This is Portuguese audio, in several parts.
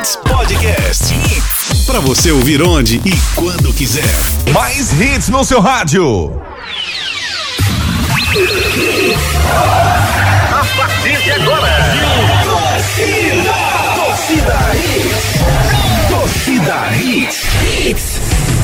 Hits Podcast. Hits. Pra você ouvir onde e quando quiser. Mais hits no seu rádio. A partir de agora. Torcida. Torcida Hits. Torcida Hits. Hits.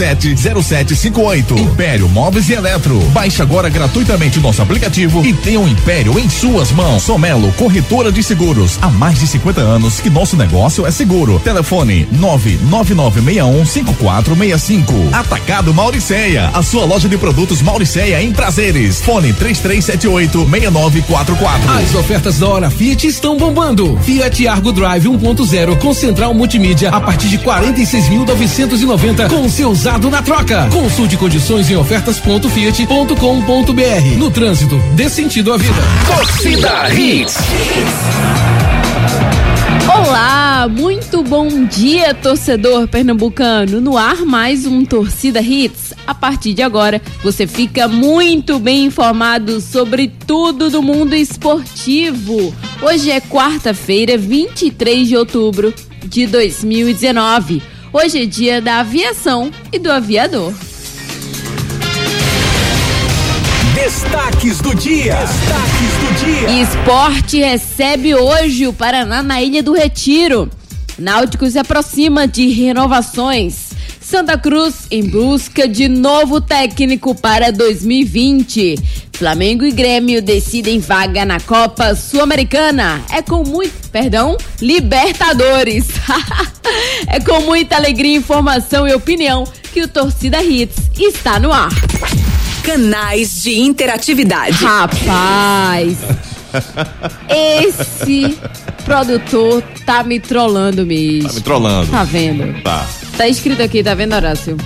3447 0758. Império Móveis e Eletro. Baixe agora gratuitamente nosso aplicativo e tenha o um Império em suas mãos. Somelo, corretora de seguros. Há mais de 50 anos que nosso negócio é seguro. Telefone 999615465. Atacado Mauriceia. A sua loja de produtos Mauriceia em prazeres. Fone 33786944. As ofertas da Hora Fiat estão bombando. Fiat Argo Drive 1.0 com central multimídia a partir de 46.990 com seu usado na troca. Consulte condições em ofertas.fiat.com.br. No trânsito, dê sentido à vida. Torcida Hits. Olá, muito bom dia, torcedor pernambucano. No ar, mais um Torcida Hits. A partir de agora, você fica muito bem informado sobre tudo do mundo esportivo. Hoje é quarta-feira, 23 de outubro de 2019. Hoje é dia da aviação e do aviador. Destaques do dia. Destaques do dia. Esporte recebe hoje o Paraná na Ilha do Retiro. Náutico se aproxima de renovações. Santa Cruz em busca de novo técnico para 2020. Flamengo e Grêmio decidem vaga na Copa Sul-Americana. É com muito, perdão, Libertadores. é com muita alegria, informação e opinião que o Torcida Hits está no ar. Canais de interatividade. Rapaz, esse produtor tá me trollando mesmo. Tá me trollando. Tá vendo? Tá. Tá escrito aqui, tá vendo, Horácio?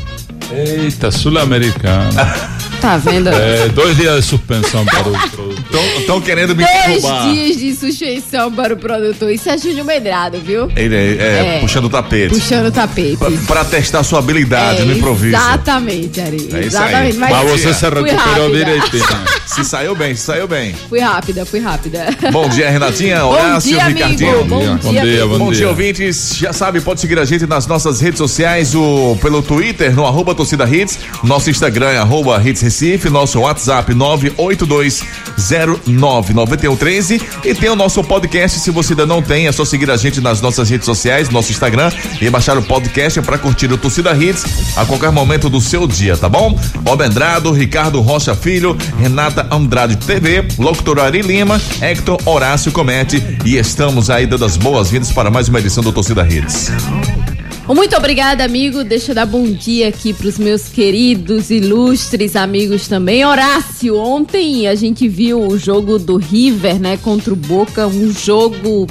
Eita, Sul-Americana. Tá vendo? É, dois dias de suspensão para o produtor. Estão querendo me Dois derrubar. dias de suspensão para o produtor. Isso é Júnior Medrado, viu? Ele é, é, É. puxando o tapete. Puxando o tapete. Pra testar sua habilidade É, no improviso. Exatamente, Ari. É exatamente. Mas, Mas você se recuperou direitinho. Se saiu bem, se saiu bem. Fui rápida, fui rápida. Bom dia, Renatinha, Bom Horácio, dia, amigo. Ricardinho. Bom dia, Bom dia, amigo. Bom dia, dia. ouvintes. Já sabe, pode seguir a gente nas nossas redes sociais, o, pelo Twitter, no arroba torcida hits, nosso Instagram é arroba hits Recife, nosso WhatsApp 982099113 e tem o nosso podcast, se você ainda não tem, é só seguir a gente nas nossas redes sociais, nosso Instagram e baixar o podcast para curtir o Torcida Hits a qualquer momento do seu dia, tá bom? Bob Andrado, Ricardo Rocha Filho, Renata Andrade TV, Locutor Ari Lima, Hector Horácio Comete e estamos aí dando as boas-vindas para mais uma edição do Torcida Hits. Muito obrigada, amigo. Deixa eu dar bom dia aqui para os meus queridos, ilustres amigos também. Horácio, ontem a gente viu o jogo do River, né, contra o Boca, um jogo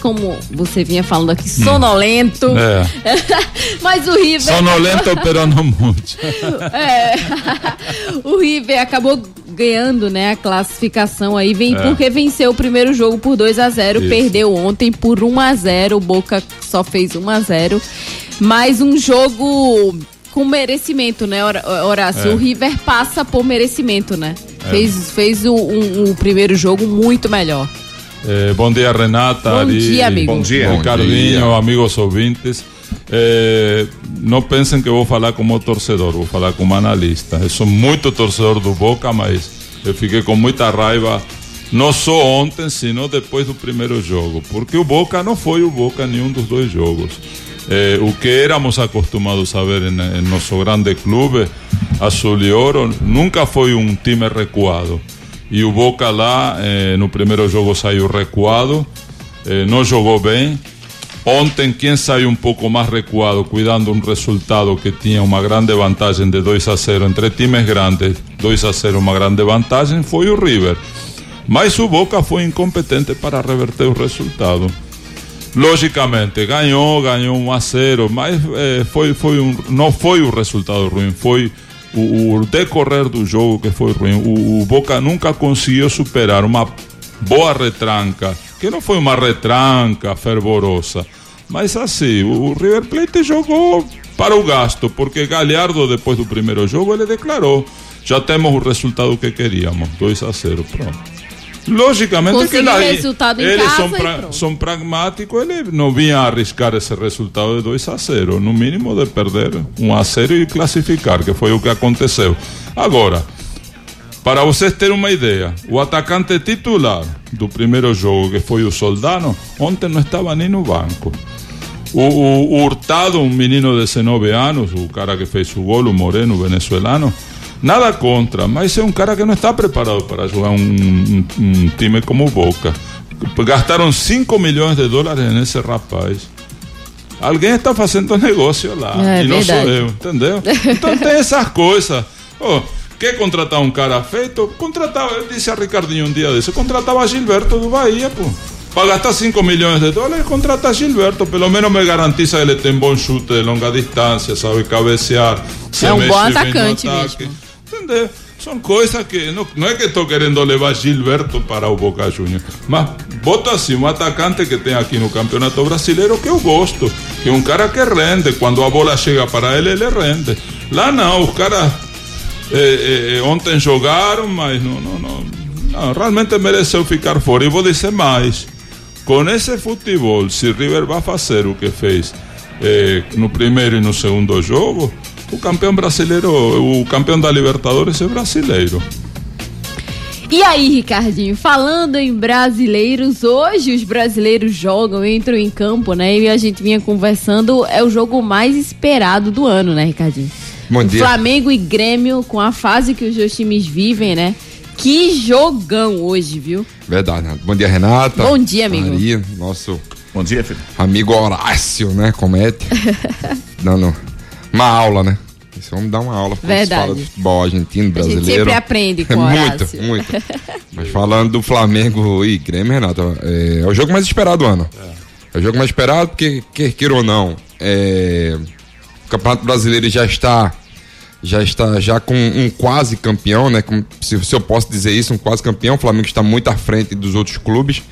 como você vinha falando aqui, sonolento. É. Mas o River Sonolento, pero no muito. É. o River acabou ganhando, né, a classificação aí, vem É. porque venceu o primeiro jogo por 2 a 0, Isso. perdeu ontem por 1 a 0, o Boca só fez 1 a 0. Mas um jogo com merecimento, né, Horácio? É. O River passa por merecimento, né? Fez, fez o, um- o primeiro jogo muito melhor. Eh, bom dia, Renata. Bom Ari, dia, amigo. Bom dia. Ricardinho, amigos ouvintes. Eh, não pensem que eu vou falar como torcedor, vou falar como analista. Eu sou muito torcedor do Boca, mas eu fiquei com muita raiva, não só ontem, sino depois do primeiro jogo, porque o Boca não foi o Boca em nenhum dos dois jogos. Eh, o que éramos acostumados a ver em, em nosso grande clube, Azul e Ouro, nunca foi um time recuado. E o Boca lá, eh, no primeiro jogo saiu recuado, eh, não jogou bem. Ontem, quem saiu um pouco mais recuado, cuidando um resultado que tinha uma grande vantagem de 2 a 0 entre times grandes, 2 a 0 uma grande vantagem, foi o River. Mas o Boca foi incompetente para reverter o resultado. Logicamente, ganhou, ganhou 1 a 0, mas eh, foi, foi um, não foi o resultado ruim, foi o, o decorrer do jogo que foi ruim. O, o Boca nunca conseguiu superar uma boa retranca, que não foi uma retranca fervorosa, mas assim, o, River Plate jogou para o gasto, porque Galhardo, depois do primeiro jogo, ele declarou: já temos o resultado que queríamos, 2 a 0, pronto. Logicamente que lá, resultado em eles casa são, pra- são pragmáticos, ele não vinha arriscar esse resultado de 2 a 0, no mínimo de perder 1 a 0 e classificar, que foi o que aconteceu. Agora, para vocês terem uma ideia, o atacante titular do primeiro jogo, que foi o Soldano, ontem não estava nem no banco. O, o- o Hurtado, um menino de 19 anos, o cara que fez o gol, o Moreno, venezuelano, nada contra, mas é um cara que não está preparado para jogar um, um- um time como o Boca. Gastaram 5 milhões de dólares nesse rapaz. Alguém está fazendo negócio lá. É e não verdade. sou eu, entendeu? Então tem essas coisas. Oh, quer contratar um cara feito? Contratava, eu disse a Ricardinho um dia desse, contratava Gilberto do Bahia, pô. Para gastar 5 milhões de dólares, contrata Gilberto. Pelo menos me garantiza que ele tem bom chute de longa distância, sabe cabecear. É um bom atacante mesmo. Entendeu? São coisas que. Não, não é que estou querendo levar Gilberto para o Boca Juniors, mas bota assim um atacante que tem aqui no Campeonato Brasileiro que eu gosto, que é um cara que rende. Quando a bola chega para ele, ele rende. Lá não, os caras eh, eh, ontem jogaram, mas não, não, não, não, realmente mereceu ficar fora. E vou dizer mais: com esse futebol, se River vai fazer o que fez eh, no primeiro e no segundo jogo, o campeão brasileiro, o campeão da Libertadores é brasileiro. E aí, Ricardinho, falando em brasileiros, hoje os brasileiros jogam, entram em campo, né? E a gente vinha conversando, é o jogo mais esperado do ano, né, Ricardinho? Bom dia. Flamengo e Grêmio, com a fase que os dois times vivem, né? Que jogão hoje, viu? Verdade, Renato. Bom dia, Renata. Bom dia, amigo. Maria, nosso Bom dia, Felipe. amigo Horácio, né? Comete. Dando uma aula, né? Esse homem dá uma aula quando Verdade. fala de futebol argentino, A gente brasileiro. sempre aprende com o muito, muito. Mas falando do Flamengo e Grêmio, Renato, é, é o jogo mais esperado do ano. É, o jogo mais esperado porque, quer queira ou não, é, o Campeonato Brasileiro já está já está já com um quase campeão, né? Como- se, se eu posso dizer isso, um quase campeão. O Flamengo está muito à frente dos outros clubes.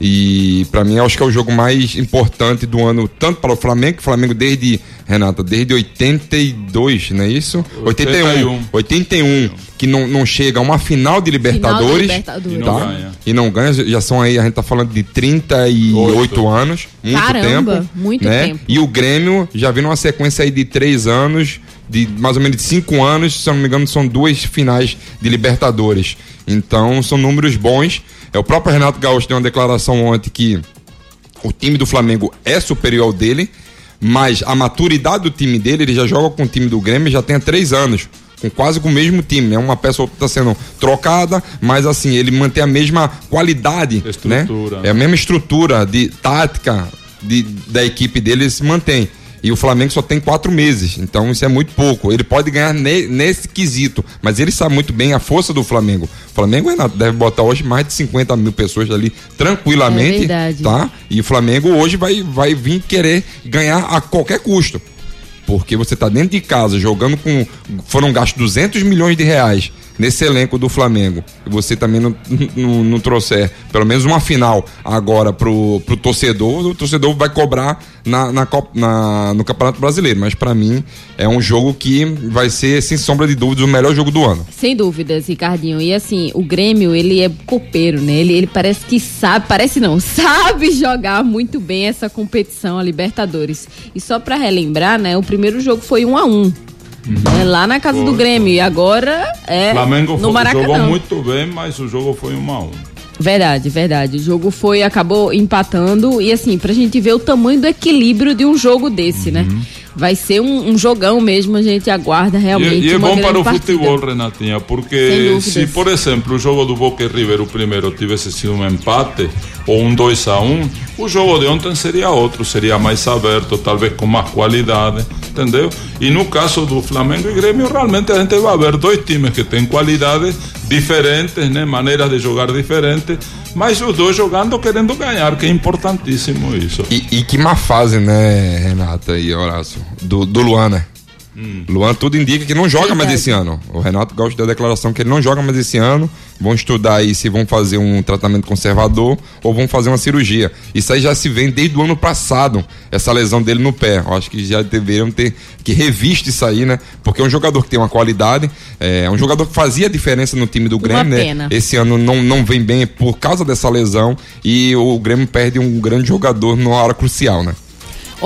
E para mim, eu acho que é o jogo mais importante do ano, tanto para o Flamengo, que o Flamengo desde, Renata, desde 82, não é isso? 81. 81, que não, não chega a uma final de Libertadores. Libertadores. E não tá? ganha. E não ganha, já são aí, a gente tá falando de 38 Oito. anos, muito Caramba, tempo. muito né? tempo. E o Grêmio já vem numa sequência aí de três anos, de mais ou menos de cinco anos, se eu não me engano, são duas finais de Libertadores. Então são números bons. É o próprio Renato Gaúcho deu uma declaração ontem que o time do Flamengo é superior ao dele, mas a maturidade do time dele, ele já joga com o time do Grêmio já tem há três anos. Com quase com o mesmo time, né? Uma peça ou outra está sendo trocada, mas assim, ele mantém a mesma qualidade, Estrutura. né? É a mesma estrutura de tática de, da equipe dele, ele se mantém. E o Flamengo só tem quatro meses, então isso é muito pouco. Ele pode ganhar ne- nesse quesito, mas ele sabe muito bem a força do Flamengo. O Flamengo, Renato, deve botar hoje mais de 50 mil pessoas ali tranquilamente, É verdade. tá? E o Flamengo hoje vai, vai vir querer ganhar a qualquer custo. Porque você tá dentro de casa jogando com. Foram gastos 200 milhões de reais nesse elenco do Flamengo. E você também não, não, não trouxer pelo menos uma final agora pro, pro torcedor, o torcedor vai cobrar na, na, na- no Campeonato Brasileiro. Mas para mim é um jogo que vai ser, sem sombra de dúvidas, o melhor jogo do ano. Sem dúvidas, Ricardinho. E assim, o Grêmio, ele é copeiro, né? Ele, ele parece que sabe, parece não, sabe jogar muito bem essa competição, a Libertadores. E só pra relembrar, né? O primeiro jogo foi um a um. Né, lá na casa do Foi, Grêmio. E agora é Flamengo no foi- Maracanã. jogou muito bem, mas o jogo foi um a um. Verdade, verdade. O jogo foi, acabou empatando. E assim, pra gente ver o tamanho do equilíbrio de um jogo desse, né? Vai ser um, um jogão mesmo, a gente aguarda realmente. E, e é uma bom para o partida. futebol, Renatinha, porque se, por exemplo, o jogo do Boca e River, o primeiro, tivesse sido um empate ou um 2 a 1 o jogo de ontem seria outro, seria mais aberto, talvez com mais qualidade, entendeu? E no caso do Flamengo e Grêmio, realmente a gente vai ver dois times que têm qualidade diferentes, né? Maneiras de jogar diferentes, mas os dois jogando querendo ganhar, que é importantíssimo isso. E, e que má fase, né, Renata e Horácio? Do, do Luan, né? Luan, tudo indica que não joga mais esse ano. O Renato Gaúcho deu a declaração que ele não joga mais esse ano. Vão estudar aí se vão fazer um tratamento conservador ou vão fazer uma cirurgia. Isso aí já se vem desde o ano passado, essa lesão dele no pé. Eu acho que já deveriam ter que revisto isso aí, né? Porque é um jogador que tem uma qualidade, é um jogador que fazia diferença no time do Grêmio, pena. né? Esse ano não, não vem bem por causa dessa lesão e o Grêmio perde um grande jogador numa hora crucial, né?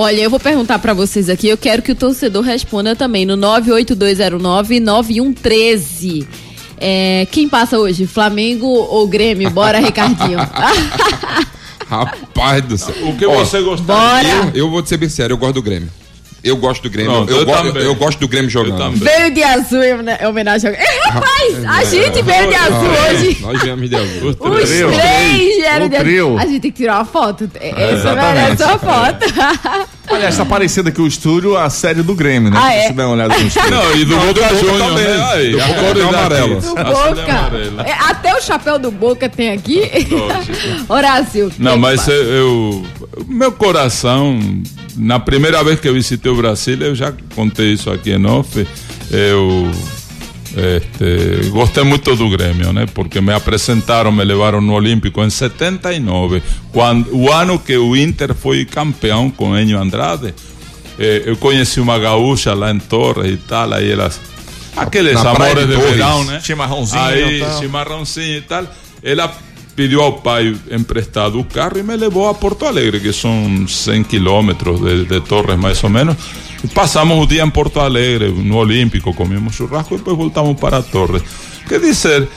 Olha, eu vou perguntar pra vocês aqui, eu quero que o torcedor responda também no 982099113. É, quem passa hoje, Flamengo ou Grêmio? Bora, Ricardinho. Rapaz do céu. O que Ó, você gostaria? Bora! Eu, eu vou te ser bem sério, eu gosto do Grêmio. Eu gosto do Grêmio. Pronto, eu, eu go- também. eu gosto do Grêmio jogando. Veio de azul em homena- em homenagem ao... É, Rapaz, a gente veio de azul é, hoje. Nós viemos de azul. Os três vieram O de azul. trio. A gente tem que tirar uma foto. Essa merece uma foto. Aliás, tá aparecendo aqui o estúdio a série do Grêmio, né? Ah, Se é? você der uma olhada no estúdio. Não, e do Boca Juniors, também. né? Aí, Do a Boca cor é amarelo. daqui. Do é Boca. amarela. É, até o chapéu do Boca tem aqui. Horácio. Não, mas eu, eu- meu coração, na primeira vez que eu visitei o Brasil, eu já contei isso aqui em off, eu este, gostei muito do Grêmio, né? Porque me apresentaram, me levaram no Olímpico em 79, quando, o ano que o Inter foi campeão com Enio Andrade. Eh, eu conheci uma gaúcha lá em Torres e tal, aí elas. Aqueles Na amores de de, verão, né? Chimarrãozinho Aí, e tal. chimarrãozinho e tal. Ela pediu ao pai emprestado o carro e me levou a Porto Alegre, que são 100 quilômetros de, de Torres, mais ou menos. E passamos o dia em Porto Alegre, no Olímpico, comemos churrasco e depois voltamos para Torres. Quer dizer,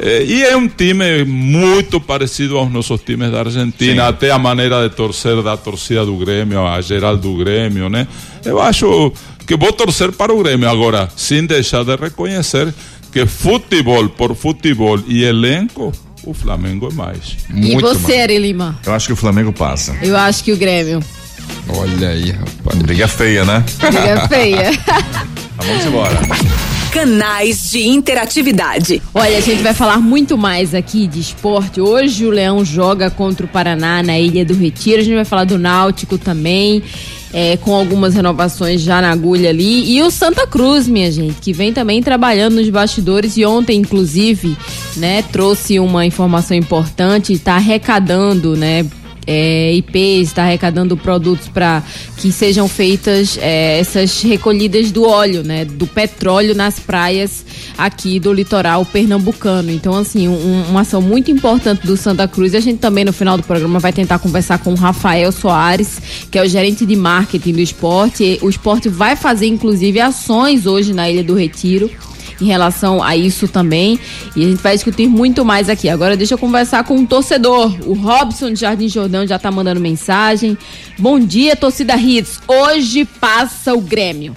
eh, e é um time muito parecido aos nossos times da Argentina, até a maneira de torcer da torcida do Grêmio, a geral do Grêmio, né? Eu acho que vou torcer para o Grêmio agora, sem deixar de reconhecer que futebol por futebol e elenco, o Flamengo é mais. E Muito você, mais. Ari Lima? Eu acho que o Flamengo passa. Eu acho que o Grêmio. Olha aí, rapaz. Briga feia, né? Briga feia. Tá, vamos embora. Canais de interatividade. Olha, a gente vai falar muito mais aqui de esporte. Hoje o Leão joga contra o Paraná na Ilha do Retiro. A gente vai falar do Náutico também, é, com algumas renovações já na agulha ali. E o Santa Cruz, minha gente, que vem também trabalhando nos bastidores e ontem, inclusive, né, trouxe uma informação importante, está arrecadando, né? É, IPs, está arrecadando produtos para que sejam feitas é, essas recolhidas do óleo, né, do petróleo nas praias aqui do litoral pernambucano. Então, assim, um- uma ação muito importante do Santa Cruz. A gente também no final do programa vai tentar conversar com o Rafael Soares, que é o gerente de marketing do esporte. O esporte vai fazer, inclusive, ações hoje na Ilha do Retiro em relação a isso também. E a gente vai discutir muito mais aqui. Agora deixa eu conversar com um torcedor. O Robson de Jardim Jordão já tá mandando mensagem. Bom dia, torcida Hits. Hoje passa o Grêmio.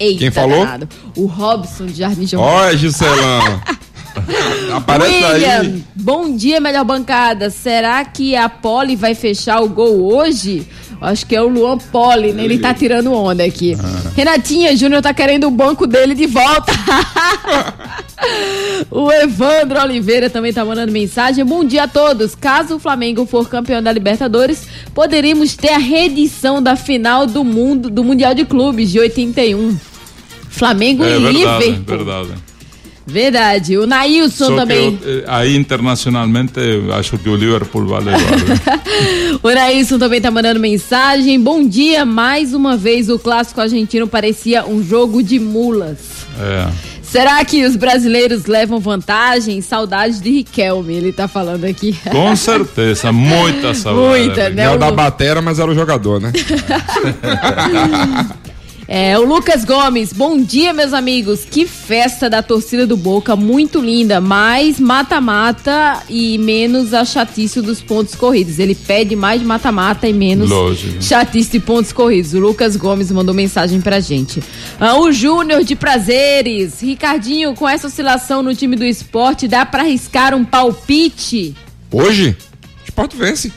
Eita, Quem falou? danado. O Robson de Jardim Jordão. Olha, Giselão. Aparece William, aí. bom dia, melhor bancada. Será que a Poli vai fechar o gol hoje? Acho que é o Luan Poli, né? Ele tá tirando onda aqui. Ah. Renatinha Júnior tá querendo o banco dele de volta. o Evandro Oliveira também tá mandando mensagem. Bom dia a todos. Caso o Flamengo for campeão da Libertadores, poderíamos ter a reedição da final do mundo do Mundial de Clubes de 81. Flamengo É e verdade, Liverpool. verdade. Verdade. O Nailson Só também. que eu, eh, aí internacionalmente acho que o Liverpool vai levar. né? O Nailson também tá mandando mensagem. Bom dia, mais uma vez o clássico argentino parecia um jogo de mulas. É. Será que os brasileiros levam vantagem? Saudades de Riquelme, ele tá falando aqui. Com certeza, muita saudade. Muita, né? É o da batera, mas era o jogador, né? É, o Lucas Gomes, bom dia, meus amigos. Que festa da torcida do Boca, muito linda. Mais mata-mata e menos a chatice dos pontos corridos. Ele pede mais mata-mata e menos Lógico. chatice de pontos corridos. O Lucas Gomes mandou mensagem pra gente. Ah, o Júnior de Prazeres. Ricardinho, com essa oscilação no time do esporte, dá pra arriscar um palpite? Hoje, o esporte vence.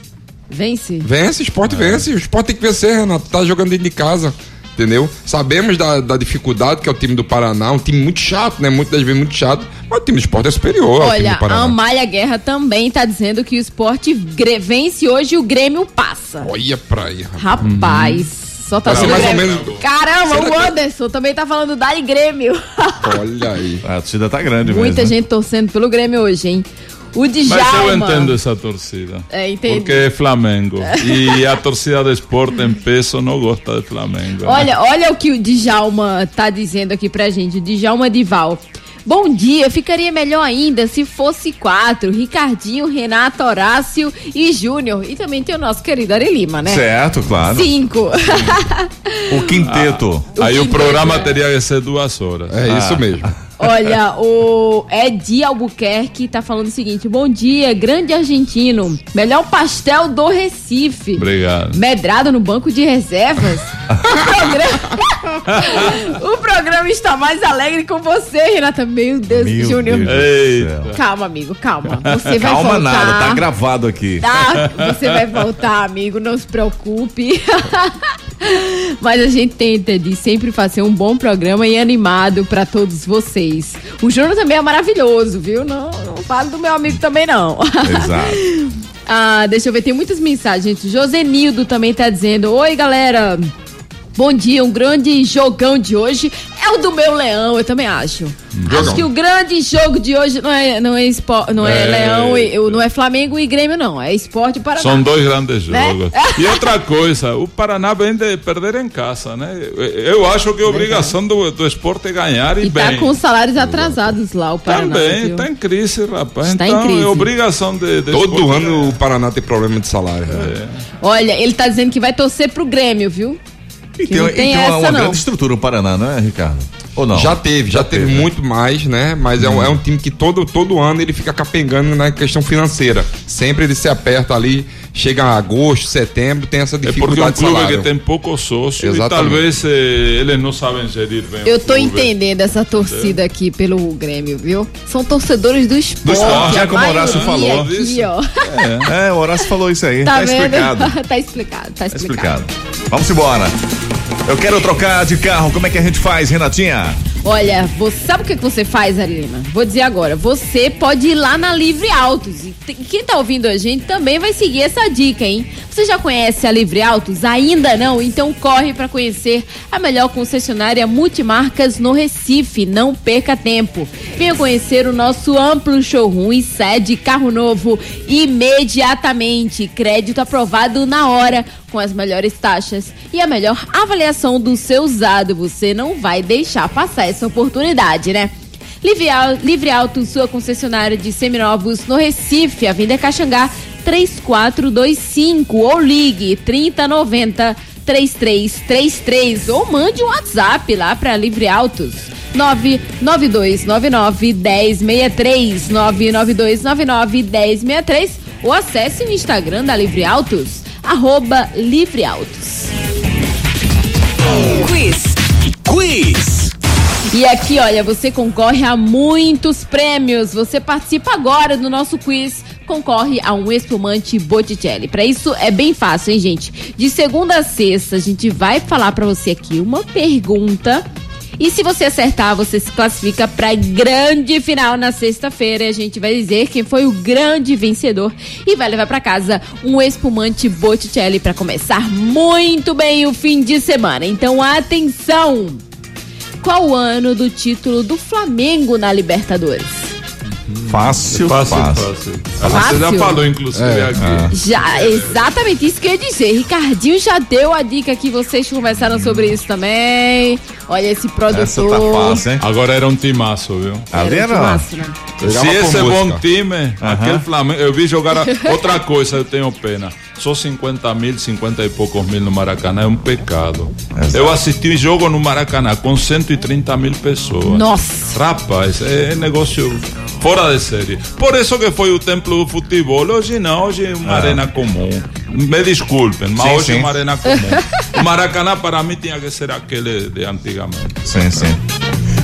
Vence? Vence, esporte vence. O esporte tem que vencer, Renato. Tá jogando dentro de casa. Entendeu? Sabemos da, da dificuldade que é o time do Paraná, um time muito chato, né? Muitas das vezes muito chato, mas o time do esporte é superior ao time Olha, a. Amália Guerra também tá dizendo que o esporte vence hoje e o Grêmio passa. Olha pra aí, rapaz. Rapaz, só tá sendo mais ou menos- Caramba, Será o que- Anderson também tá falando Dali Grêmio. Olha aí. A torcida tá grande Muita mesmo. gente torcendo pelo Grêmio hoje, hein? O Mas Djalma. eu entendo essa torcida. É, entendi. Porque é Flamengo. E a torcida do esporte em peso não gosta de Flamengo. né? Olha, olha o que o Djalma tá dizendo aqui pra gente, o Djalma Dival. Bom dia, ficaria melhor ainda se fosse quatro: Ricardinho, Renato, Horácio e Júnior. E também tem o nosso querido Ari Lima, né? Certo, claro. Cinco. O quinteto. Aí o que programa doido, teria que ser duas horas. É isso mesmo. Olha, o Edi Albuquerque tá falando o seguinte: Bom dia, grande argentino. Melhor pastel do Recife. Obrigado. Medrado no banco de reservas? o, programa... o programa está mais alegre com você, Renata. Meu Deus, Meu Júnior. Deus. Calma, amigo, calma. Você vai Calma voltar. nada, tá gravado aqui. Tá, você vai voltar, amigo, não se preocupe. Mas a gente tenta de sempre fazer um bom programa e animado pra todos vocês. O Júnior também é maravilhoso, viu? Não, não falo do meu amigo também, não. Exato. Ah, deixa eu ver, tem muitas mensagens. Josenildo também tá dizendo: Oi, galera. Bom dia, um grande jogão de hoje é o do meu leão, eu também acho. Acho que o grande jogo de hoje não é, não é, espo, não é, É. leão, e, não é Flamengo e Grêmio, não. É esporte e Paraná. São dois grandes Né? jogos. E outra coisa, o Paraná vem de perder em casa, né? Eu acho que a obrigação do, do esporte é ganhar e, E tá bem. com os salários atrasados lá, o Paraná. Também, viu? tá em crise, rapaz. Está em então crise. é obrigação de, de Todo esporte ano o Paraná tem problema de salário. É. né? Olha, ele tá dizendo que vai torcer pro Grêmio, viu? E e tem uma, essa, uma não. grande estrutura o Paraná, não é, Ricardo? Ou não? Já teve, já, teve, né? muito mais, né? Mas é, um, é um time que todo, todo ano ele fica capengando na questão financeira. Sempre ele se aperta ali, chega a agosto, setembro, tem essa É porque é um dificuldade clube que tem pouco sócio e Exatamente. talvez eh, eles não sabem gerir bem Eu clube. entendendo essa torcida aqui pelo Grêmio, viu? São torcedores do esporte. esporte, a é como o Horácio falou. Aqui, Isso. ó. É, o Horácio falou isso aí. Tá, Tá, explicado. tá explicado, tá Tá explicado. explicado. Vamos embora. Eu quero trocar de carro. Como é que a gente faz, Renatinha? Olha, você sabe o que, você faz, Arilena? Vou dizer agora. Você pode ir lá na Livre Autos. E quem tá ouvindo a gente também vai seguir essa dica, hein? Você já conhece a Livre Autos? Ainda não? Então corre para conhecer a melhor concessionária multimarcas no Recife. Não perca tempo. Venha conhecer o nosso amplo showroom e sede carro novo imediatamente. Crédito aprovado na hora com as melhores taxas e a melhor avaliação do seu usado. Você não vai deixar passar essa oportunidade, né? Livre, Au- Livre Auto, sua concessionária de seminovos no Recife, Avenida Caxangá 3425 ou ligue 3090 3333 ou mande um WhatsApp lá para Livre Autos 99299 1063 99299 1063 ou acesse o Instagram da Livre Autos arroba Livre Autos. Quiz. Quiz. E aqui, olha, você concorre a muitos prêmios. Você participa agora do nosso quiz, concorre a um espumante Botticelli. Para isso é bem fácil, hein, gente? De segunda a sexta, a gente vai falar para você aqui uma pergunta. E se você acertar, você se classifica para grande final na sexta-feira. A gente vai dizer quem foi o grande vencedor e vai levar para casa um espumante Botticelli para começar muito bem o fim de semana. Então, atenção! Qual o ano do título do Flamengo na Libertadores? Fácil, Fácil, fácil. fácil. Você já falou, inclusive, É, aqui. Já, exatamente isso que eu ia dizer. Ricardinho já deu a dica que vocês conversaram sobre isso também. Olha esse produtor. Essa tá fácil, hein? Agora era um timaço, viu? Ali Era era. um timaço, né? Se esse é bom time, aquele Flamengo. Eu vi jogar. a- Outra coisa, eu tenho pena. Só 50 mil, 50 e poucos mil no Maracanã é um pecado. Exato. Eu assisti jogo no Maracanã com 130 mil pessoas. Nossa. Rapaz, é, é negócio fora de série. Por isso que foi o templo do futebol. Hoje não, hoje é uma arena comum. Me desculpem, mas Sim, hoje sim. é uma arena comum. o Maracanã para mim tinha que ser aquele de antigamente. Sim, sim.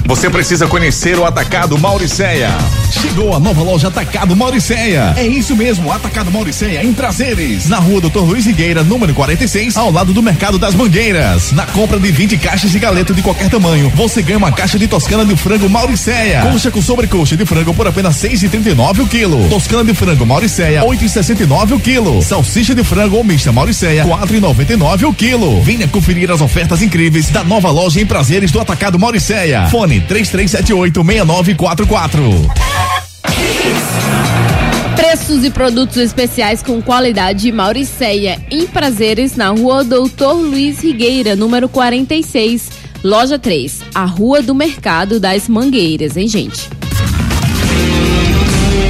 Você precisa conhecer o Atacado Mauricéia. Chegou a nova loja Atacado Mauricéia. É isso mesmo, Atacado Mauricéia em Prazeres, na rua Doutor Luiz Higueira, número 46, ao lado do Mercado das Mangueiras. Na compra de 20 caixas de galeto de qualquer tamanho, você ganha uma caixa de toscana de frango Mauricéia. Coxa com sobrecoxa de frango por apenas 6,39 o quilo. Toscana de frango Mauricéia, 8,69 o quilo. Salsicha de frango ou mista Mauricéia, 4,99 o quilo. Venha conferir as ofertas incríveis da nova loja em Prazeres do Atacado Mauricéia. Fone 3378 6944. Preços e produtos especiais com qualidade Mauricéia em Prazeres na rua Doutor Luiz Rigueira, número 46, loja 3, a Rua do Mercado das Mangueiras, hein, gente?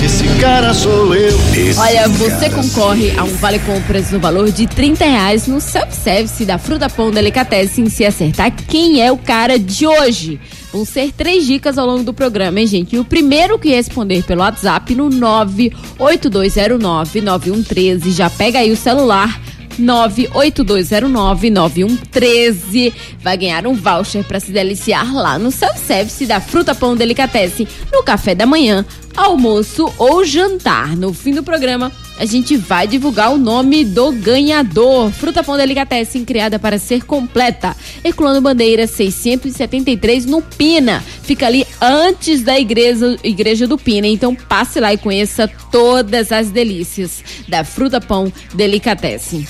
Esse cara sou eu. Olha, você concorre a um vale compras no valor de 30 reais no self-service da Fruta Pão Delicatessen se acertar quem é o cara de hoje. Vão ser três dicas ao longo do programa, hein, gente? E o primeiro que responder pelo WhatsApp no 982099113 já pega aí o celular 982099113 vai ganhar um voucher para se deliciar lá no self-service da Fruta Pão Delicatessen no café da manhã, almoço ou jantar. No fim do programa, a gente vai divulgar o nome do ganhador. Fruta Pão Delicatessen, criada para ser completa. Herculano Bandeira 673 no Pina. Fica ali antes da igreja, igreja do Pina. Então passe lá e conheça todas as delícias da Fruta Pão Delicatessen.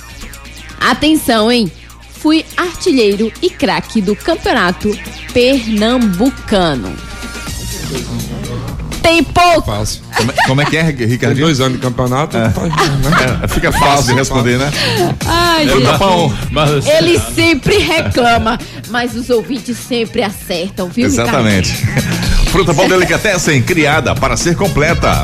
Atenção, hein? Fui artilheiro e craque do campeonato pernambucano. Tempo! Fácil. Como, é- como é que é, Tem Ricardinho? dois anos de campeonato. faz, né? É, fica fácil de responder, né? Ai. Pão. Mas, Ele sempre reclama, mas os ouvintes sempre acertam, viu, Exatamente. Fruta Pão Delicatessen, criada para ser completa.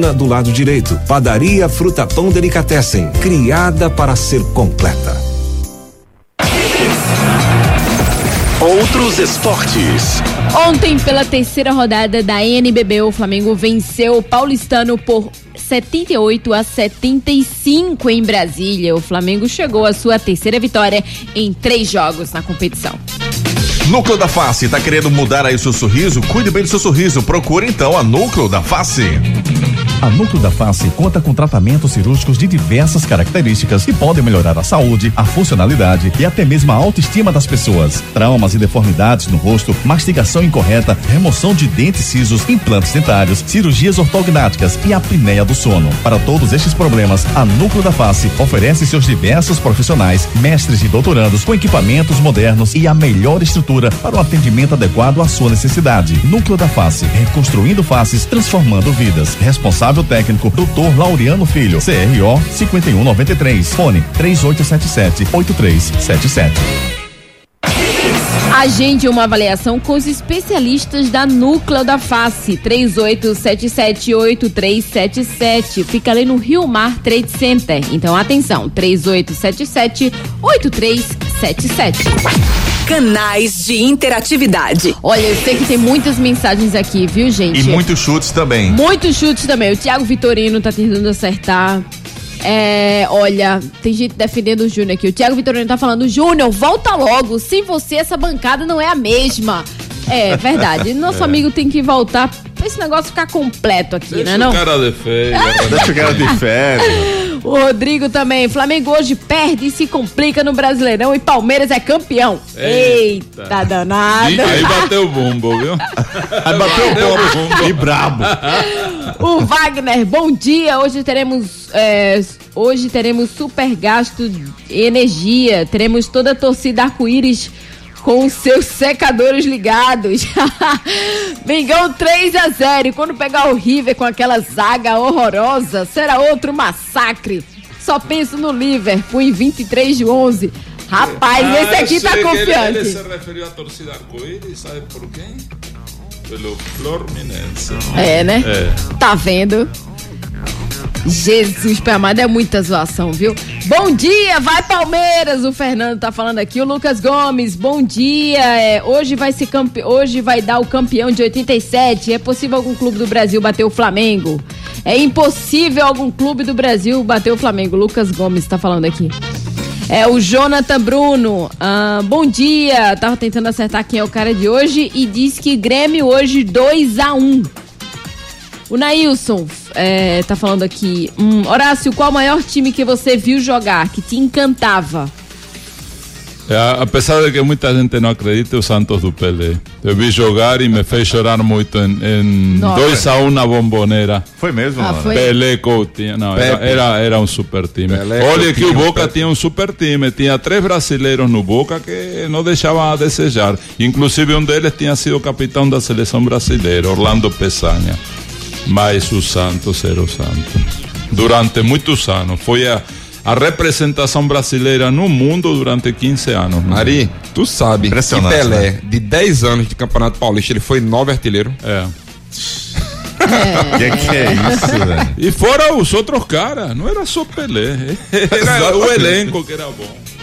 do lado direito. Padaria Fruta Pão Delicatessen, criada para ser completa. Outros esportes. Ontem, pela terceira rodada da NBB, o Flamengo venceu o Paulistano por 78 a 75 em Brasília. O Flamengo chegou à sua terceira vitória em três jogos na competição. Núcleo da Face, tá querendo mudar aí o seu sorriso? Cuide bem do seu sorriso. Procure então a Núcleo da Face. A Núcleo da Face conta com tratamentos cirúrgicos de diversas características que podem melhorar a saúde, a funcionalidade e até mesmo a autoestima das pessoas. Traumas e deformidades no rosto, mastigação incorreta, remoção de dentes cisos, implantes dentários, cirurgias ortognáticas e apneia do sono. Para todos estes problemas, a Núcleo da Face oferece seus diversos profissionais, mestres e doutorandos com equipamentos modernos e a melhor estrutura para o atendimento adequado à sua necessidade. Núcleo da Face, reconstruindo faces, transformando vidas. Responsável técnico, Dr. Laureano Filho, CRO 5193, fone 3877 8377. Agende uma avaliação com os especialistas da Núcleo da Face, 38778377. Fica ali no Rio Mar Trade Center. Então, atenção, 38778377. Canais de interatividade. Olha, eu sei que tem muitas mensagens aqui, viu, gente? E muitos chutes também. Muitos chutes também. O Thiago Vitorino tá tentando acertar. É, olha, tem gente defendendo o Júnior aqui. O Thiago Vitorino tá falando, Júnior, volta logo. Sem você, essa bancada não é a mesma. É, verdade. Nosso amigo tem que voltar pra esse negócio ficar completo aqui, deixa né? Não? o cara de feio. Deixa o cara de férias. O Rodrigo também. Flamengo hoje perde e se complica no Brasileirão e Palmeiras é campeão. Eita, Eita. danado. E aí bateu o bumbo, viu? Aí bateu o bumbo. E brabo. O Wagner, bom dia. Hoje teremos é, hoje teremos super gasto de energia. Teremos toda a torcida arco-íris com os seus secadores ligados. Mengão 3 a 0. E quando pegar o River com aquela zaga horrorosa, será outro massacre. Só penso no Liverpool em 23 de 11. Rapaz, Ah, esse aqui tá que ele- confiante. Ele, se referiu à torcida arco-íris, sabe por quem? pelo Fluminense. É, né? É. Tá vendo? Jesus, pai amado, é muita zoação, viu? Bom dia, vai Palmeiras! O Fernando tá falando aqui. O Lucas Gomes, bom dia. É, hoje vai ser campe... hoje vai dar o campeão de 87. É possível algum clube do Brasil bater o Flamengo? É impossível algum clube do Brasil bater o Flamengo. Lucas Gomes tá falando aqui. É o Jonathan Bruno. Ah, bom dia. Tava tentando acertar quem é o cara de hoje e diz que Grêmio hoje 2 a 1 o Nailson é, tá falando aqui. Hum, Horácio, qual o maior time que você viu jogar, que te encantava? É, apesar de que muita gente não acredita, o Santos do Pelé. Eu vi jogar e me fez chorar muito em, em Nossa. 2 a 1 na bomboneira. Foi mesmo? Ah, foi? Pelé, Coutinho, não, era, era, era um super time. Pelé, Olha que o Boca Pepe. tinha um super time, tinha três brasileiros no Boca que não deixavam a desejar. Inclusive um deles tinha sido capitão da seleção brasileira, Orlando Peçanha. Mas o Santos era o Santos. Durante muitos anos. Foi a, a representação brasileira no mundo durante 15 anos. né? Ari, tu sabe que Pelé, de 10 anos de Campeonato Paulista, ele foi nove artilheiro. É. O que, que é isso, velho? E fora os outros caras, não era só Pelé. Era o elenco que era bom.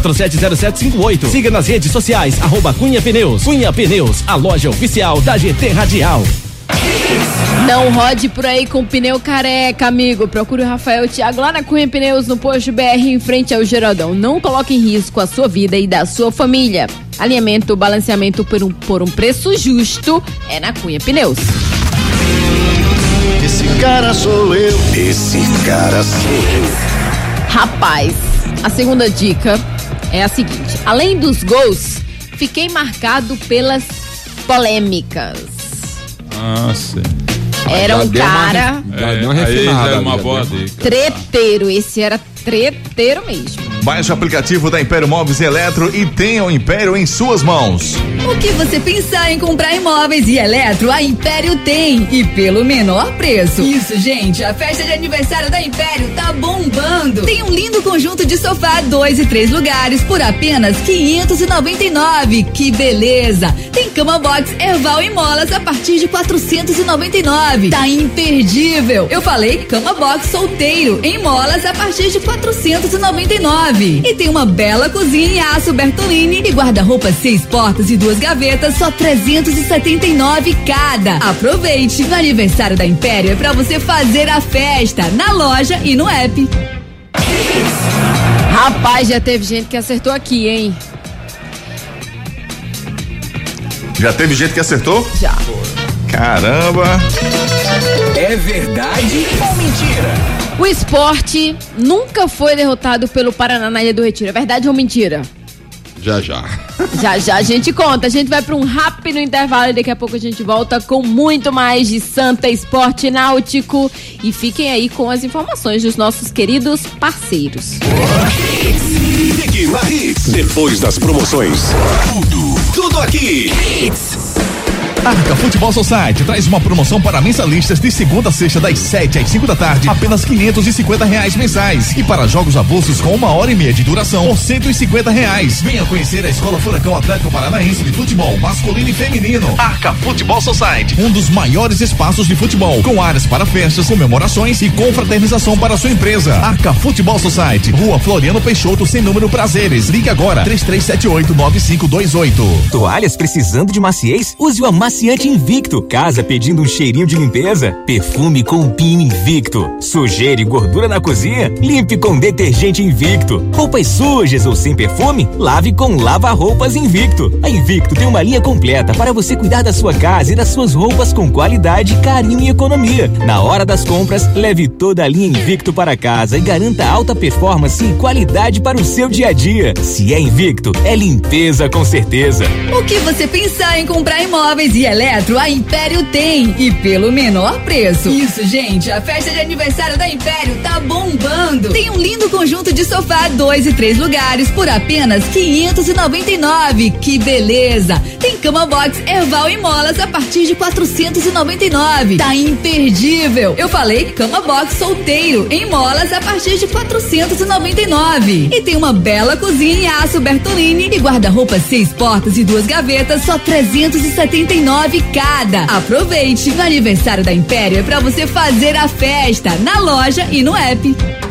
34470758. Siga nas redes sociais, arroba Cunha Pneus. Cunha Pneus, a loja oficial da GT Radial. Não rode por aí com pneu careca, amigo. Procure o Rafael Thiago lá na Cunha Pneus, no posto BR, em frente ao Geraldão. Não coloque em risco a sua vida e da sua família. Alinhamento, balanceamento por um, por um preço justo é na Cunha Pneus. Esse cara sou eu. Esse cara sou eu. Rapaz, a segunda dica é a seguinte: além dos gols, fiquei marcado pelas polêmicas. Ah, sim. Era Já um cara re- já É, deu uma aí refinada já é ali, uma boa dica. treteiro. Esse era treteiro mesmo. Baixe o aplicativo da Império Móveis e Eletro e tenha o Império em suas mãos. O que você pensar em comprar imóveis e eletro, a Império tem. E pelo menor preço. Isso, gente, a festa de aniversário da Império tá bombando. Tem um lindo conjunto de sofá, dois e três lugares, por apenas 599. Que beleza! Tem cama box Erval em molas a partir de 499. Tá imperdível. Eu falei cama box solteiro em molas a partir de 499. E tem uma bela cozinha em aço Bertolini e guarda-roupa seis portas e duas gavetas, só 379 cada. Aproveite! No aniversário da Império é pra você fazer a festa na loja e no app. Rapaz, já teve gente que acertou aqui, hein? Já teve gente que acertou? Já. Caramba! É verdade ou mentira? O esporte nunca foi derrotado pelo Paraná na Ilha do Retiro. É verdade ou mentira? Já, já. Já já a gente conta. A gente vai para um rápido intervalo e daqui a pouco a gente volta com muito mais de Santa Esporte Náutico. E fiquem aí com as informações dos nossos queridos parceiros. Depois das promoções. Tudo, tudo aqui. Arca Futebol Society traz uma promoção para mensalistas de segunda a sexta das 7 às 5 da tarde, apenas 550 reais mensais. E para jogos avulsos com uma hora e meia de duração, por 150 reais. Venha conhecer a Escola Furacão Atlético Paranaense de Futebol Masculino e Feminino. Arca Futebol Society, um dos maiores espaços de futebol, com áreas para festas, comemorações e confraternização para sua empresa. Arca Futebol Society, Rua Floriano Peixoto, sem número prazeres. Ligue agora, 3378 9528. Toalhas precisando de maciez? Use o amaciante Invicto. Casa pedindo um cheirinho de limpeza? Perfume com pinho Invicto. Sujeira e gordura na cozinha? Limpe com detergente Invicto. Roupas sujas ou sem perfume? Lave com lava-roupas Invicto. A Invicto tem uma linha completa para você cuidar da sua casa e das suas roupas com qualidade, carinho e economia. Na hora das compras, leve toda a linha Invicto para casa e garanta alta performance e qualidade para o seu dia a dia. Se é Invicto, é limpeza com certeza. O que você pensar em comprar imóveis e e eletro, a Império tem. E pelo menor preço. Isso, gente, a festa de aniversário da Império tá bombando. Tem um lindo conjunto de sofá, dois e três lugares, por apenas 599. Que beleza! Tem cama box Erval e molas a partir de 499. Tá imperdível. Eu falei cama box solteiro em molas a partir de 499. E tem uma bela cozinha em aço Bertolini e guarda-roupa seis portas e duas gavetas, só 379 cada. Aproveite! No aniversário da Império é pra você fazer a festa na loja e no app.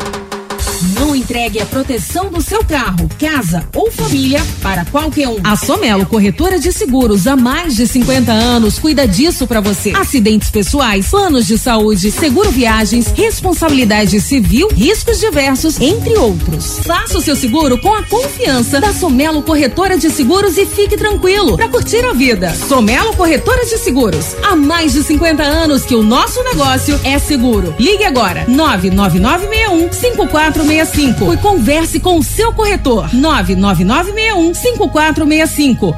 Entregue a proteção do seu carro, casa ou família para qualquer um. A Somelo Corretora de Seguros há mais de 50 anos cuida disso para você. Acidentes pessoais, planos de saúde, seguro viagens, responsabilidade civil, riscos diversos, entre outros. Faça o seu seguro com a confiança da Somelo Corretora de Seguros e fique tranquilo para curtir a vida. Somelo Corretora de Seguros. Há mais de 50 anos que o nosso negócio é seguro. Ligue agora 99961 5465 e converse com o seu corretor 99961 5465.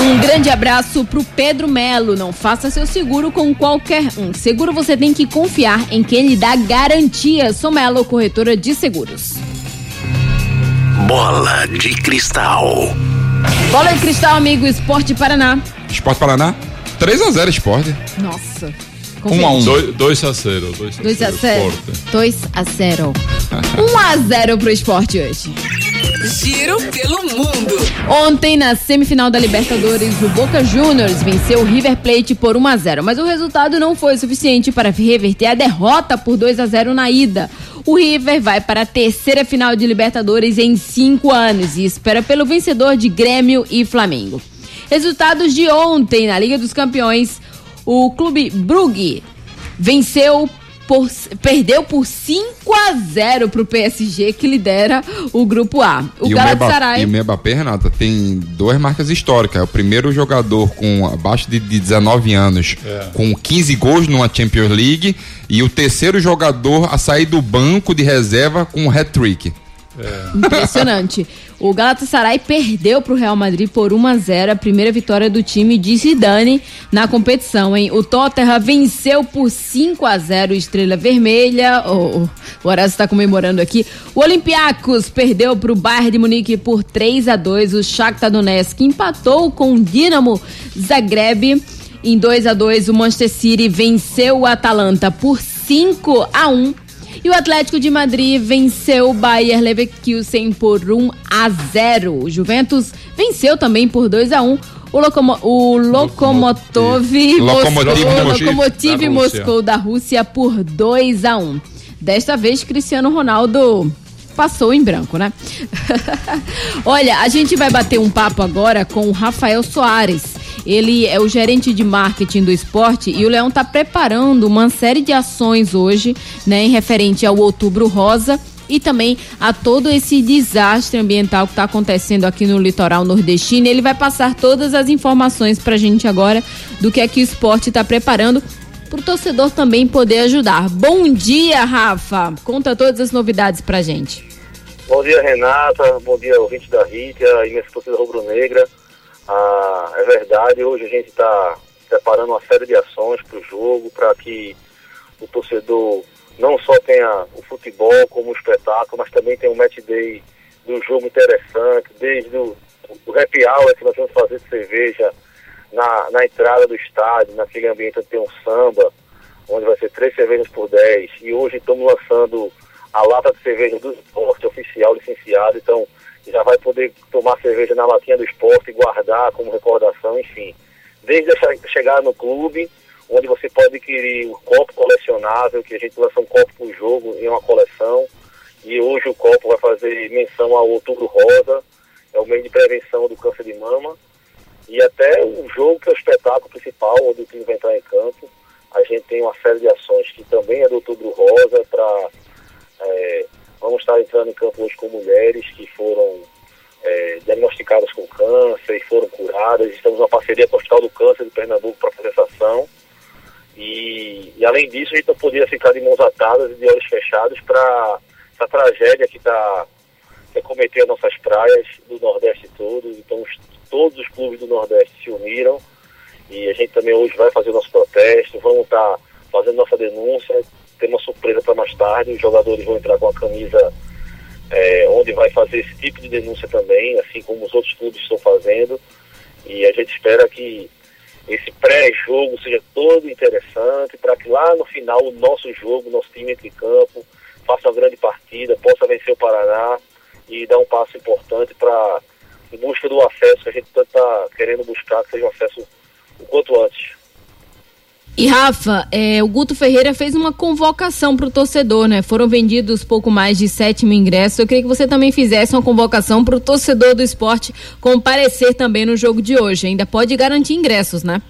Um grande abraço pro Pedro Melo. Não faça seu seguro com qualquer um. Seguro você tem que confiar em quem lhe dá garantia. Sou Melo, corretora de seguros. Bola de cristal. Bola de cristal, amigo Esporte Paraná. Esporte Paraná? 3x0 Esporte. Nossa. 1 a 1 2 a 0 2 a 0 2 a 0 1 a 0 pro esporte hoje. Giro pelo mundo. Ontem, na semifinal da Libertadores, o Boca Juniors venceu o River Plate por 1 a 0 mas o resultado não foi suficiente para reverter a derrota por 2 a 0 na ida. O River vai para a terceira final de Libertadores em cinco anos e espera pelo vencedor de Grêmio e Flamengo. Resultados de ontem na Liga dos Campeões. O clube Brugge venceu por, perdeu por 5 a 0 pro PSG que lidera o grupo A. O e Galatasaray o Mbappé, Renata, tem duas marcas históricas. É o primeiro jogador com abaixo de 19 anos é. com 15 gols numa Champions League e o terceiro jogador a sair do banco de reserva com um hat-trick. É. Impressionante. O Galatasaray perdeu para o Real Madrid por 1 a 0 a primeira vitória do time de Zidane na competição, hein? O Tottenham venceu por 5 a 0 Estrela Vermelha. Oh, o Horácio está comemorando aqui. O Olympiacos perdeu para o Bayern de Munique por 3 a 2 O Shakhtar Donetsk empatou com o Dinamo Zagreb. Em 2 a 2 o Manchester City venceu o Atalanta por 5 a 1 e o Atlético de Madrid venceu o Bayer Leverkusen por 1 a 0. O Juventus venceu também por 2 a 1 o, Locomo o Lokomotov Lokomotiv Moscou da Rússia por 2 a 1. Desta vez Cristiano Ronaldo passou em branco, né? Olha, a gente vai bater um papo agora com o Rafael Soares. Ele é o gerente de marketing do esporte e o Leão está preparando uma série de ações hoje, né, em referente ao Outubro Rosa e também a todo esse desastre ambiental que está acontecendo aqui no litoral nordestino. Ele vai passar todas as informações para a gente agora do que é que o esporte está preparando para o torcedor também poder ajudar. Bom dia, Rafa. Conta todas as novidades para gente. Bom dia, Renata. Bom dia, ouvinte da Rita e minha torcida rubro-negra. Ah, é verdade, hoje a gente está preparando uma série de ações para o jogo, para que o torcedor não só tenha o futebol como espetáculo, mas também tenha um match day do jogo interessante, desde o, o happy hour que nós vamos fazer de cerveja na, na entrada do estádio, naquele ambiente onde tem um samba, onde vai ser três cervejas por dez. E hoje estamos lançando a lata de cerveja do esporte oficial licenciado, então já vai poder tomar cerveja na latinha do esporte e guardar como recordação, enfim. Desde chegar no clube, onde você pode adquirir o copo colecionável, que a gente lança um copo por jogo em uma coleção, e hoje o copo vai fazer menção ao Outubro Rosa, é o meio de prevenção do câncer de mama, e até o jogo que é o espetáculo principal, onde o time vai entrar em campo, a gente tem uma série de ações que também é do Outubro Rosa para é, Vamos estar entrando em campo hoje com mulheres que foram é, diagnosticadas com câncer e foram curadas. Estamos numa parceria com o Hospital do Câncer de Pernambuco para fazer essa ação. E, e, além disso, a gente não podia ficar de mãos atadas e de olhos fechados para essa tragédia que está que acometeu as nossas praias do Nordeste todo. Então, os, todos os clubes do Nordeste se uniram E a gente também hoje vai fazer nosso protesto, vamos estar fazendo nossa denúncia. Tem uma surpresa para mais tarde, os jogadores vão entrar com a camisa é, onde vai fazer esse tipo de denúncia também, assim como os outros clubes estão fazendo. E a gente espera que esse pré-jogo seja todo interessante para que lá no final o nosso jogo, nosso time entre campo, faça uma grande partida, possa vencer o Paraná e dar um passo importante para em busca do acesso que a gente tanto está querendo buscar, que seja um acesso o quanto antes. E Rafa, é, o Guto Ferreira fez uma convocação para o torcedor, né? Foram vendidos pouco mais de 7 mil ingressos. Eu queria que você também fizesse uma convocação para o torcedor do esporte comparecer também no jogo de hoje. Ainda pode garantir ingressos, né?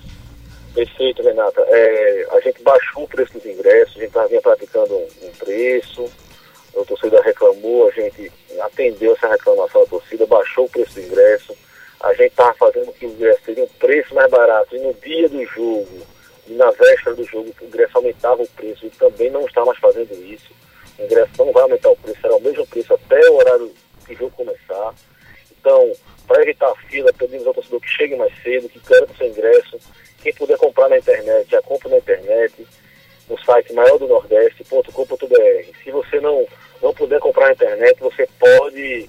Perfeito, Renata. É, a gente baixou o preço dos ingressos, a gente vinha praticando um, um preço, o torcedor reclamou, a gente atendeu essa reclamação da torcida, baixou o preço do ingresso, a gente estava fazendo que o ingresso teria um preço mais barato e no dia do jogo na véspera do jogo o ingresso aumentava o preço e também não está mais fazendo isso. O ingresso não vai aumentar o preço, será o mesmo preço até o horário que o jogo começar. Então, para evitar a fila, pedimos ao torcedor que chegue mais cedo, que garanta o seu ingresso. Quem puder comprar na internet, já compra na internet, no site maior do nordeste.com.br. Se você não, não puder comprar na internet, você pode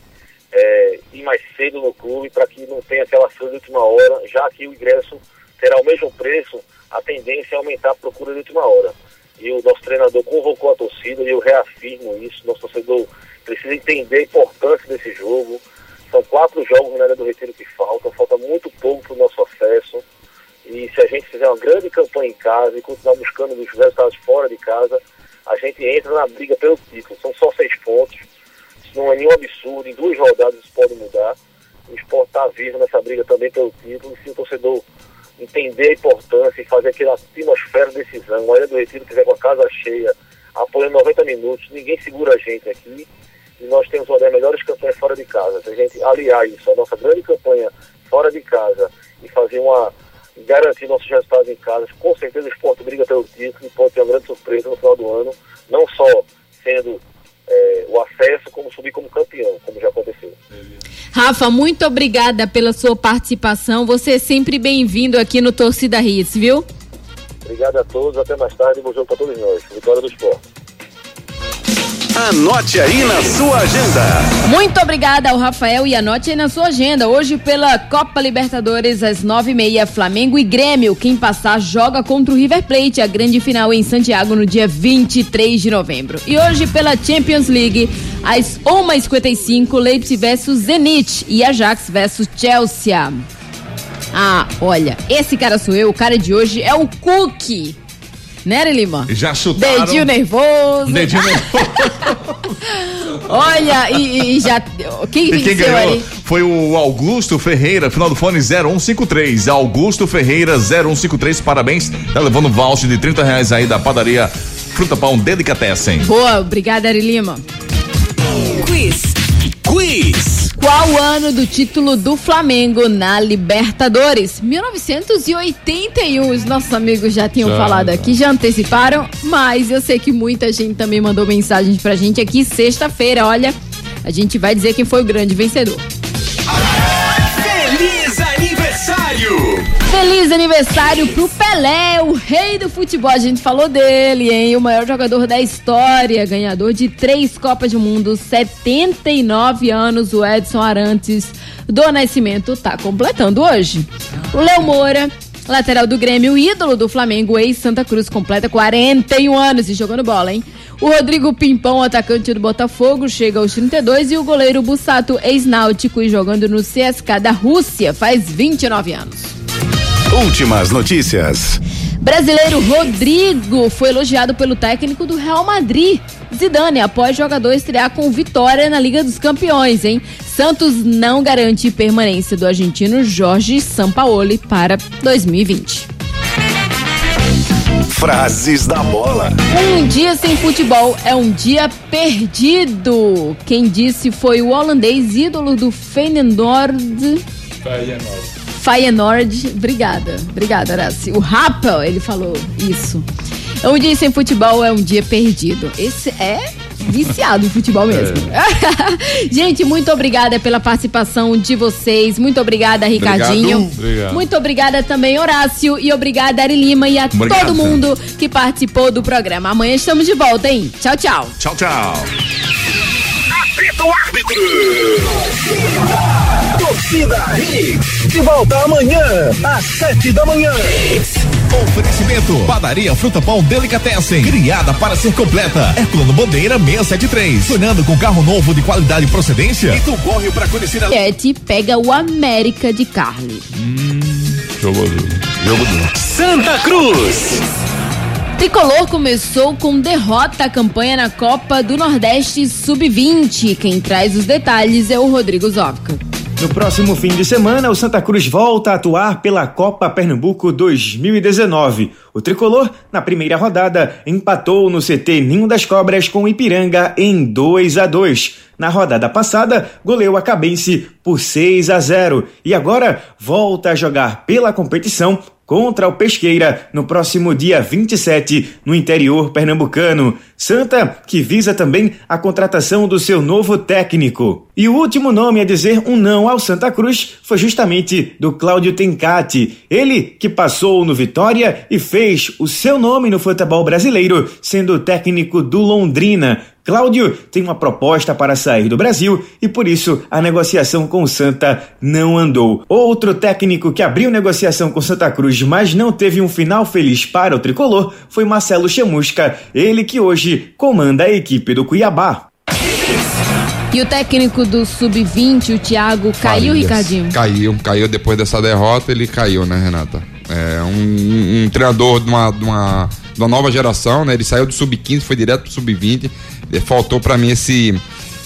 é, ir mais cedo no clube para que não tenha aquela fila de última hora, já que o ingresso terá o mesmo preço a tendência é aumentar a procura de última hora. E o nosso treinador convocou a torcida e eu reafirmo isso. Nosso torcedor precisa entender a importância desse jogo. São quatro jogos na área do Retiro que faltam, falta muito pouco para o nosso acesso. E se a gente fizer uma grande campanha em casa e continuar buscando os resultados fora de casa, a gente entra na briga pelo título. São só seis pontos. Isso não é nenhum absurdo. Em duas rodadas isso pode mudar. O esporte está vivo nessa briga também pelo título. E se o torcedor entender a importância e fazer aquela atmosfera de decisão. O Ilha do Retiro estiver com a casa cheia, apoiando 90 minutos, ninguém segura a gente aqui. E nós temos uma das melhores campanhas fora de casa. Se a gente aliar isso, a nossa grande campanha fora de casa e fazer uma. garantir nossos resultados em casa, com certeza o esporte briga pelo título e pode ter uma grande surpresa no final do ano, não só sendo é, o acesso, como subir como campeão, como já aconteceu. Rafa, muito obrigada pela sua participação. Você é sempre bem-vindo aqui no Torcida Hits, viu? Obrigado a todos, até mais tarde, bom jogo para todos nós. Vitória do esporte. Anote aí na sua agenda. Muito obrigada ao Rafael e anote aí na sua agenda. Hoje pela Copa Libertadores às nove e meia, Flamengo e Grêmio. Quem passar joga contra o River Plate, a grande final em Santiago no dia 23 de novembro. E hoje pela Champions League às uma e cinquenta e cinco, Leipzig versus Zenit e Ajax versus Chelsea. Ah, olha, esse cara sou eu, o cara de hoje é o Cookie. Né, Lima? Já chutaram. Dedinho nervoso. Dedinho nervoso. Olha, e, e já. Quem, E quem venceu ganhou ali? foi o Augusto Ferreira, final do fone 0153. Augusto Ferreira 0153, parabéns. Tá levando voucher de 30 reais aí da padaria Fruta Pão Delicatessen. Boa, obrigada, Ari Lima. Quiz. Quiz. Qual o ano do título do Flamengo na Libertadores? 1981. Os nossos amigos já tinham Já, falado já. aqui, já anteciparam, mas eu sei que muita gente também mandou mensagens pra gente aqui sexta-feira. Olha, a gente vai dizer quem foi o grande vencedor. Feliz aniversário pro Pelé, o rei do futebol. A gente falou dele, hein? O maior jogador da história, ganhador de três Copas do Mundo, 79 anos. O Edson Arantes do Nascimento tá completando hoje. O Léo Moura. Lateral do Grêmio, ídolo do Flamengo, ex-Santa Cruz, completa 41 anos e jogando bola, hein? O Rodrigo Pimpão, atacante do Botafogo, chega aos 32 e o goleiro Bussato, ex-náutico e jogando no CSK da Rússia, faz 29 anos. Últimas notícias. Brasileiro Rodrigo foi elogiado pelo técnico do Real Madrid, Zidane, após jogador estrear com vitória na Liga dos Campeões, hein? Santos não garante permanência do argentino Jorge Sampaoli para 2020. Frases da bola. Um dia sem futebol é um dia perdido. Quem disse foi o holandês ídolo do Feyenoord. Feyenoord, obrigada, obrigada, Horácio. O Rappel, ele falou isso. Um dia sem futebol é um dia perdido. Esse é viciado em futebol mesmo. É. Gente, muito obrigada pela participação de vocês. Muito obrigada, Ricardinho. Obrigado. Obrigado. Muito obrigada também, Horácio. E obrigada, Ari Lima e a Obrigado. todo mundo que participou do programa. Amanhã estamos de volta, hein? Tchau, tchau. Tchau, tchau. Árbitro. Torcida Hits. De volta amanhã, às sete da manhã. Oferecimento. Padaria Fruta Pão Delicatessen. Criada para ser completa. Herculano Bandeira 673. Sonhando com carro novo de qualidade e procedência? E tu corre pra conhecer a. Pega o América de Carly. Jogo duro. Jogo duro. Santa Cruz. Tricolor começou com derrota a campanha na Copa do Nordeste Sub-20. Quem traz os detalhes é o Rodrigo Zoca. No próximo fim de semana, o Santa Cruz volta a atuar pela Copa Pernambuco 2019. O tricolor, na primeira rodada, empatou no CT Ninho das Cobras com o Ipiranga em 2 a 2. Na rodada passada, goleou a Cabense por 6 a 0 e agora volta a jogar pela competição contra o Pesqueira no próximo dia 27 no interior pernambucano. Santa que visa também a contratação do seu novo técnico. E o último nome a dizer um não ao Santa Cruz foi justamente do Cláudio Tencati. Ele que passou no Vitória e fez o seu nome no futebol brasileiro, sendo técnico do Londrina. Cláudio tem uma proposta para sair do Brasil e por isso a negociação com o Santa não andou. Outro técnico que abriu negociação com Santa Cruz, mas não teve um final feliz para o tricolor, foi Marcelo Chamusca, ele que hoje comanda a equipe do Cuiabá. E o técnico do Sub-20, o Thiago, caiu, Farias. Ricardinho? Caiu, caiu depois dessa derrota, ele caiu, né, Renata? É um, um- um treinador de uma, de, uma, de uma nova geração, né? Ele saiu do sub-15, foi direto pro sub-20. É, Faltou pra mim esse,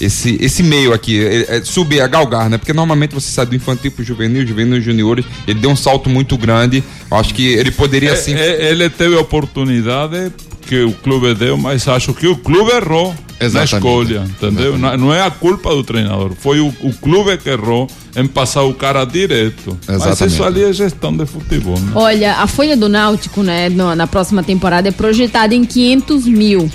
esse, esse meio aqui, é, é, subir, é galgar, né? Porque normalmente você sai do infantil pro juvenil, juvenil juniores, ele deu um salto muito grande. Eu acho que ele poderia É, sim. é, ele teve a oportunidade que o clube deu, mas acho que o clube errou na Exatamente. escolha, entendeu? Não, não é a culpa do treinador, foi o, o clube que errou em passar o cara direto. Mas Exatamente. isso ali é gestão de futebol, né? Olha, a folha do Náutico, né, na próxima temporada é projetada em 500 mil.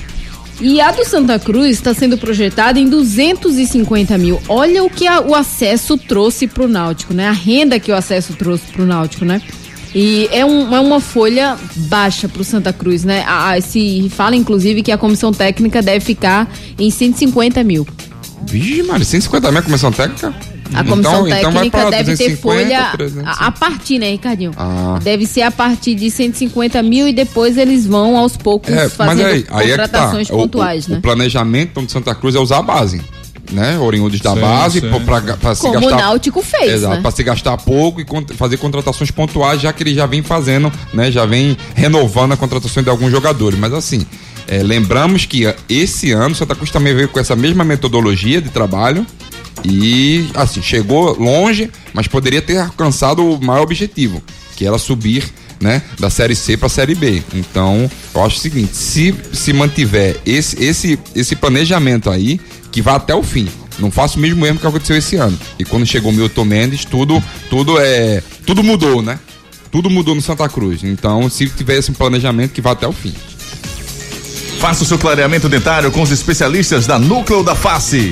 E a do Santa Cruz está sendo projetada em 250 mil. Olha o que a- o acesso trouxe pro Náutico, né? A renda que o acesso trouxe pro Náutico, né? E é, um- é uma folha baixa pro Santa Cruz, né? A- a- se fala, inclusive, que a comissão técnica deve ficar em 150 mil. Vixe, Mário, 150 mil a comissão técnica? A comissão técnica vai pra deve ter 250, folha 300. a, partir, né, Ricardinho? Ah. Deve ser a partir de 150 mil e depois eles vão aos poucos É, mas fazendo aí, aí é tá. contratações O- pontuais, o, né? O planejamento do Santa Cruz é usar a base. Né? Oriundos da Sim, base, pra se Como gastar. o Náutico fez, Exato, né? pra se gastar pouco e cont- fazer contratações pontuais, já que ele já vem fazendo, né? Já vem renovando a contratação de alguns jogadores. Mas assim, é, lembramos que ah, esse ano o Santa Cruz também veio com essa mesma metodologia de trabalho. E assim, chegou longe, mas poderia ter alcançado o maior objetivo, que era subir né, da série C para a série B. Então, eu acho o seguinte, se se mantiver esse esse esse planejamento aí, que vá até o fim. Não faça o mesmo erro que aconteceu esse ano. E quando chegou o Milton Mendes, tudo tudo é tudo mudou, né? Tudo mudou no Santa Cruz. Então, se tiver esse planejamento que vá até o fim. Faça o seu clareamento dentário com os especialistas da Núcleo da Face.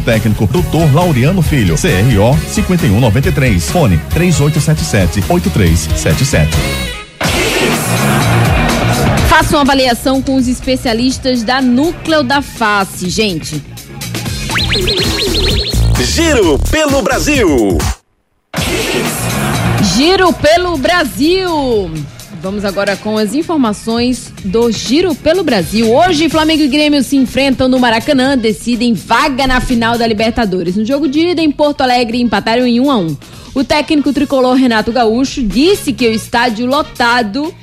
técnico, Dr. Laureano Filho, CRO 5193, fone 3877-8377. Faça uma avaliação com os especialistas da Núcleo da Face, gente. Giro pelo Brasil. Giro pelo Brasil. Vamos agora com as informações do Giro pelo Brasil. Hoje, Flamengo e Grêmio se enfrentam no Maracanã, decidem vaga na final da Libertadores. No jogo de ida em Porto Alegre, empataram em 1 a 1. O técnico tricolor Renato Gaúcho disse que o estádio lotado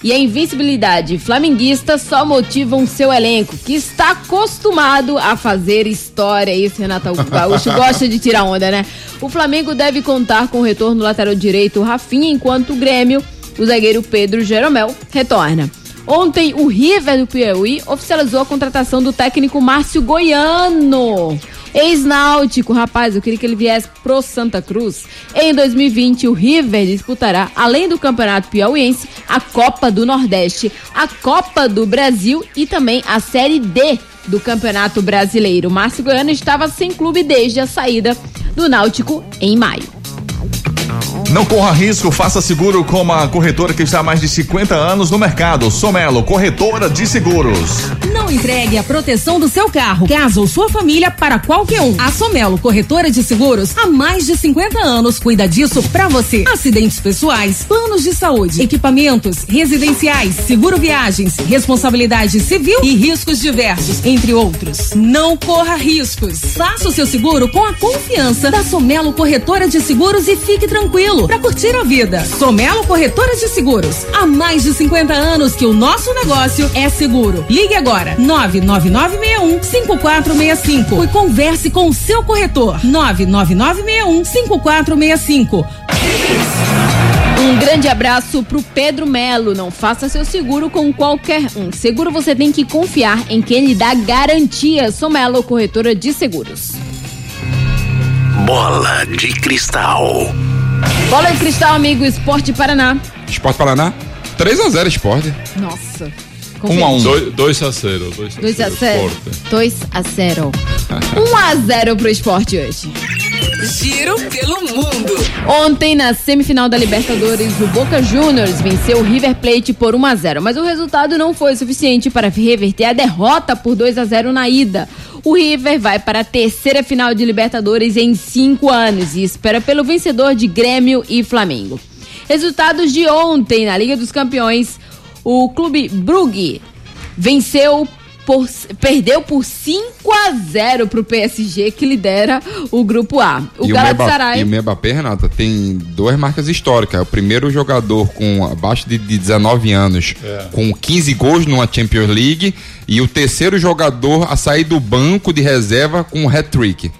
e a invencibilidade flamenguista só motivam seu elenco, que está acostumado a fazer história. Isso, Renato Gaúcho gosta de tirar onda, né? O Flamengo deve contar com o retorno lateral direito Rafinha, enquanto o Grêmio, o zagueiro Pedro Jeromel, retorna. Ontem, o River do Piauí oficializou a contratação do técnico Márcio Goiano. Ex-náutico, rapaz, eu queria que ele viesse pro Santa Cruz. Em 2020, o River disputará, além do Campeonato Piauiense, a Copa do Nordeste, a Copa do Brasil e também a Série D do Campeonato Brasileiro. Márcio Goiano estava sem clube desde a saída do Náutico em maio. Não corra risco, faça seguro com uma corretora que está há mais de 50 anos no mercado. Somelo, corretora de seguros. Não entregue a proteção do seu carro, casa ou sua família para qualquer um. A Somelo, corretora de seguros, há mais de 50 anos cuida disso para você. Acidentes pessoais, planos de saúde, equipamentos, residenciais, seguro viagens, responsabilidade civil e riscos diversos, entre outros. Não corra riscos. Faça o seu seguro com a confiança da Somelo, corretora de seguros e fique tranquilo para curtir a vida. Somelo Corretora de Seguros. Há mais de 50 anos que o nosso negócio é seguro. Ligue agora 99961 5465 e converse com o seu corretor 99961 5465. Um grande abraço pro Pedro Melo. Não faça seu seguro com qualquer um. Seguro você tem que confiar em quem lhe dá garantia. Sou Melo, corretora de seguros. Bola de cristal. Bola de cristal, amigo. Esporte Paraná. Esporte Paraná? 3x0 Esporte. Nossa. 1x1. 2x0. 2x0. 2x0. 1x0 pro esporte hoje. Giro pelo mundo. Ontem, na semifinal da Libertadores, o Boca Juniors venceu o River Plate por 1 a 0, mas o resultado não foi suficiente para reverter a derrota por 2 a 0 na ida. O River vai para a terceira final de Libertadores em cinco anos e espera pelo vencedor de Grêmio e Flamengo. Resultados de ontem na Liga dos Campeões: o clube Brugge venceu por, perdeu por 5 a 0 pro PSG, que lidera o grupo A. O e Galatasaray. O Mbappé, e o Mbappé, Renata, tem duas marcas históricas. É o primeiro jogador com abaixo de, de 19 anos É. com 15 gols numa Champions League e o terceiro jogador a sair do banco de reserva com um hat-trick.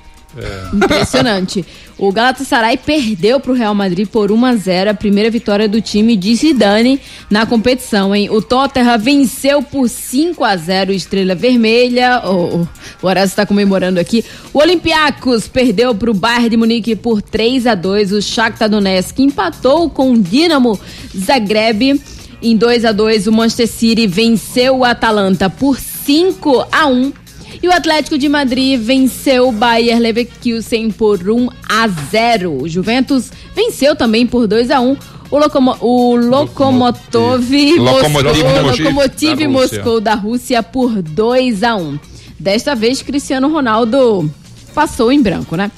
Impressionante. O Galatasaray perdeu para o Real Madrid por 1 a 0 a primeira vitória do time de Zidane na competição, hein? O Tottenham venceu por 5 a 0 o Estrela Vermelha. Oh, o Horácio está comemorando aqui. O Olympiacos perdeu para o Bayern de Munique por 3 a 2 O Shakhtar Donetsk empatou com o Dinamo Zagreb em 2 a 2 O Manchester City venceu o Atalanta por 5 a 1 e o Atlético de Madrid venceu o Bayer Leverkusen por 1 a 0. O Juventus venceu também por 2 a 1 o, Locomo o Lokomotov Lokomotiv Moscou, Moscou. Lokomotiv Da Rússia. Moscou da Rússia por 2 a 1. Desta vez Cristiano Ronaldo passou em branco, né?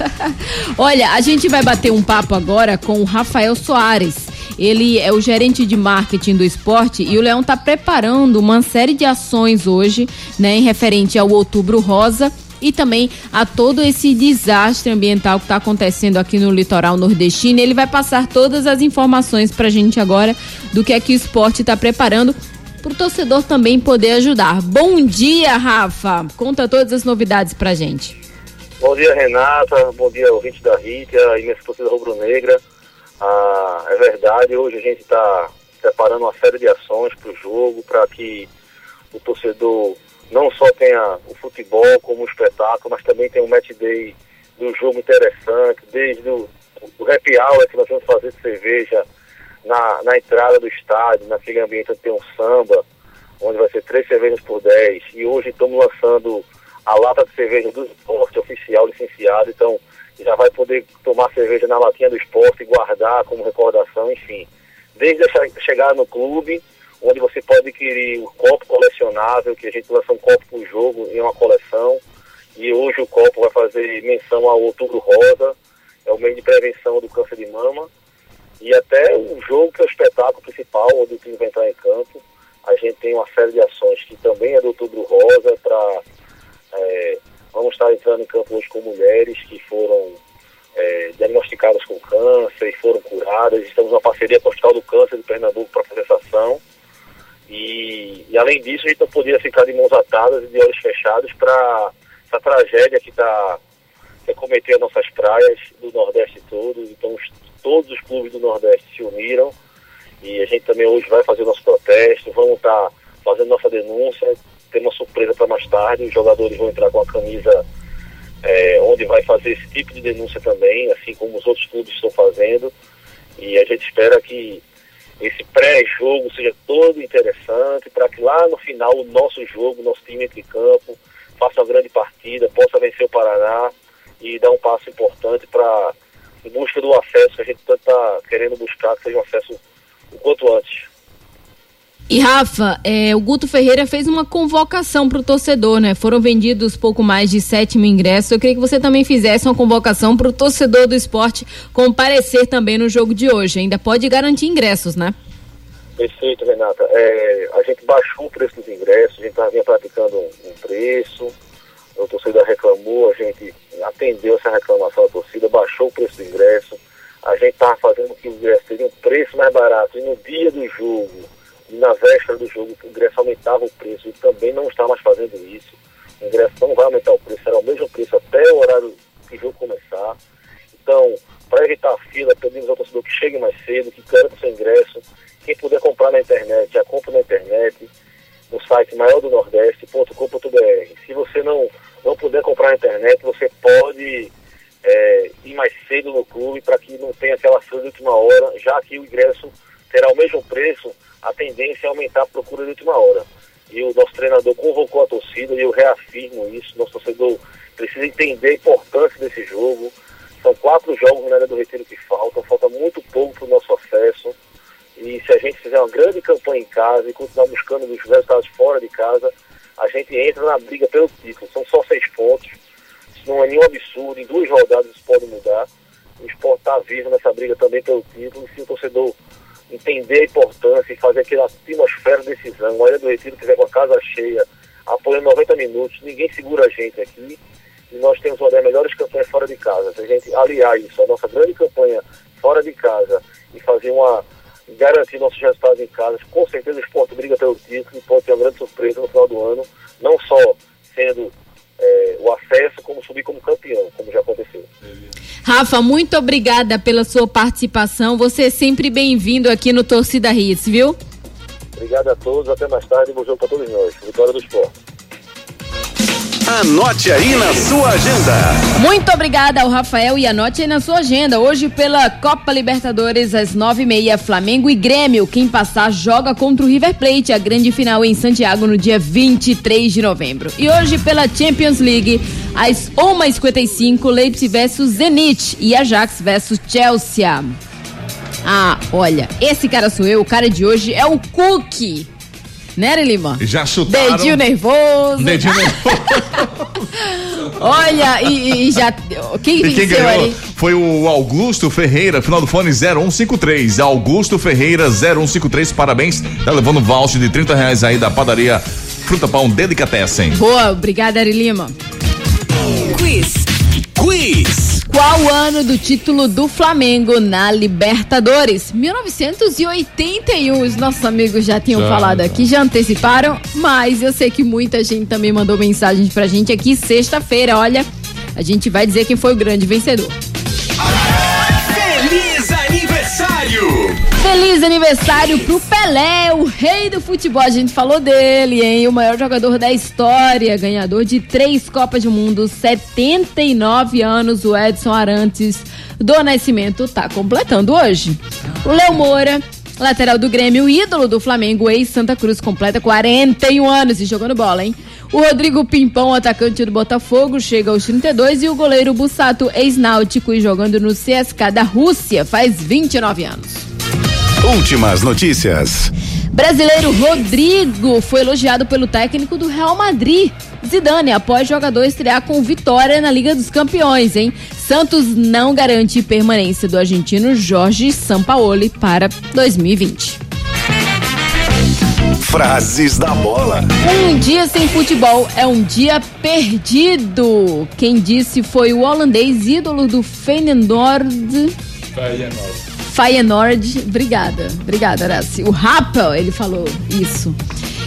Olha, a gente vai bater um papo agora com o Rafael Soares. Ele é o gerente de marketing do esporte e o Leão está preparando uma série de ações hoje, né, em referente ao Outubro Rosa e também a todo esse desastre ambiental que está acontecendo aqui no litoral nordestino. Ele vai passar todas as informações para a gente agora do que é que o esporte está preparando para o torcedor também poder ajudar. Bom dia, Rafa. Conta todas as novidades para gente. Bom dia, Renata. Bom dia, ouvinte da Rita e minha torcida rubro-negra. Ah, é verdade, hoje a gente está preparando uma série de ações para o jogo, para que o torcedor não só tenha o futebol como um espetáculo, mas também tenha um match day do jogo interessante, desde o, o happy hour que nós vamos fazer de cerveja na, na entrada do estádio, naquele ambiente onde tem um samba, onde vai ser três cervejas por 10. E hoje estamos lançando a lata de cerveja do esporte oficial licenciado, então já vai poder tomar cerveja na latinha do esporte e guardar como recordação, enfim. Desde a che- chegada no clube, onde você pode adquirir o copo colecionável, que a gente lança um copo por jogo em uma coleção, e hoje o copo vai fazer menção ao Outubro Rosa, é o mês de prevenção do câncer de mama, e até o jogo que é o espetáculo principal, onde o time vai entrar em campo, a gente tem uma série de ações que também é do Outubro Rosa, entrando em campo hoje com mulheres que foram é, diagnosticadas com câncer e foram curadas. Estamos numa parceria com o Hospital do Câncer de Pernambuco para fazer essa ação. além disso, a gente não podia ficar de mãos atadas e de olhos fechados para essa tragédia que está acometeu as nossas praias do Nordeste todo. Então, os, todos os clubes do Nordeste se uniram e a gente também hoje vai fazer nosso protesto, vamos estar tá fazendo nossa denúncia. Tem uma surpresa para mais tarde, os jogadores vão entrar com a camisa fazer esse tipo de denúncia também, assim como os outros clubes estão fazendo. E a gente espera que esse pré-jogo seja todo interessante, para que lá no final o nosso jogo, nosso time entre campo, faça uma grande partida, possa vencer o Paraná e dar um passo importante para em busca do acesso que a gente tanto está querendo buscar, que seja um acesso o quanto antes. E Rafa, é, o Guto Ferreira fez uma convocação para o torcedor, né? Foram vendidos pouco mais de 7 mil ingressos. Eu queria que você também fizesse uma convocação para o torcedor do esporte comparecer também no jogo de hoje. Ainda pode garantir ingressos, né? Perfeito, Renata. É, a gente baixou o preço dos ingressos, a gente estava praticando um, um preço, o torcedor reclamou, a gente atendeu essa reclamação da torcida, baixou o preço do ingresso, a gente estava fazendo que o ingresso teria um preço mais barato e no dia do jogo na véspera do jogo o ingresso aumentava o preço e também não está mais fazendo isso. O ingresso não vai aumentar o preço, será o mesmo preço até o horário que o jogo começar. Então, para evitar a fila, pedimos ao torcedor que chegue mais cedo, que garanta o seu ingresso. Quem puder comprar na internet, já compra na internet, no site maiordonordeste.com.br. Se você não, não puder comprar na internet, você pode é, ir mais cedo no clube para que não tenha aquela fila de última hora, já que o ingresso terá o mesmo preço a tendência é aumentar a procura de última hora. E o nosso treinador convocou a torcida e eu reafirmo isso. Nosso torcedor precisa entender a importância desse jogo. São quatro jogos na área do Retiro que faltam, falta muito pouco para o nosso acesso. E se a gente fizer uma grande campanha em casa e continuar buscando os resultados fora de casa, a gente entra na briga pelo título. São só seis pontos. Isso não é nenhum absurdo. Em duas rodadas isso pode mudar. O esporte está vivo nessa briga também pelo título. E se o torcedor entender a importância e fazer aquela atmosfera de decisão. A Ilha do Retiro estiver com a casa cheia, apoiando 90 minutos, ninguém segura a gente aqui. E nós temos uma das melhores campanhas fora de casa. Se a gente aliar isso, a nossa grande campanha fora de casa e fazer uma. garantir nossos resultados em casa, com certeza o esporte briga pelo título e pode ter uma grande surpresa no final do ano, não só sendo é, o acesso, como subir como campeão, como já aconteceu. Rafa, muito obrigada pela sua participação. Você é sempre bem-vindo aqui no Torcida Hits, viu? Obrigado a todos, até mais tarde, bom jogo para todos nós. Vitória do esporte. Anote aí na sua agenda. Muito obrigada ao Rafael e anote aí na sua agenda. Hoje pela Copa Libertadores às nove e meia, Flamengo e Grêmio. Quem passar joga contra o River Plate, a grande final em Santiago no dia 23 de novembro. E hoje pela Champions League às uma e cinquenta e cinco, Leipzig versus Zenit e Ajax versus Chelsea. Ah, olha, esse cara sou eu, o cara de hoje é o Cookie. Né, Lima? Já chutaram. Dedinho nervoso. Dedinho nervoso. Olha, e, e já. Quem, e quem ganhou ali? foi o Augusto Ferreira, final do fone 0153. Augusto Ferreira 0153, parabéns. Tá levando voucher de 30 reais aí da padaria Fruta Pão Delicatessen. Boa, obrigada, Ari Lima. Quiz. Quiz. Qual o ano do título do Flamengo na Libertadores? 1981. Os nossos amigos já tinham já, falado já. aqui, já anteciparam, mas eu sei que muita gente também mandou mensagens pra gente aqui sexta-feira. Olha, a gente vai dizer quem foi o grande vencedor. Feliz Feliz aniversário pro Pelé, o rei do futebol. A gente falou dele, hein? O maior jogador da história, ganhador de três Copas do Mundo, 79 anos. O Edson Arantes do Nascimento tá completando hoje. O Léo Moura, lateral do Grêmio, ídolo do Flamengo, ex-Santa Cruz, completa 41 anos e jogando bola, hein? O Rodrigo Pimpão, atacante do Botafogo, chega aos 32 e o goleiro Bussato, ex-náutico e jogando no CSK da Rússia, faz 29 anos. Últimas notícias. Brasileiro Rodrigo foi elogiado pelo técnico do Real Madrid, Zidane, após jogador estrear com vitória na Liga dos Campeões, hein? Santos não garante permanência do argentino Jorge Sampaoli para 2020. Frases da bola. Um dia sem futebol é um dia perdido. Quem disse foi o holandês ídolo do Feyenoord. Feyenoord. Obrigada, obrigada, Horácio. O Rappel, ele falou isso.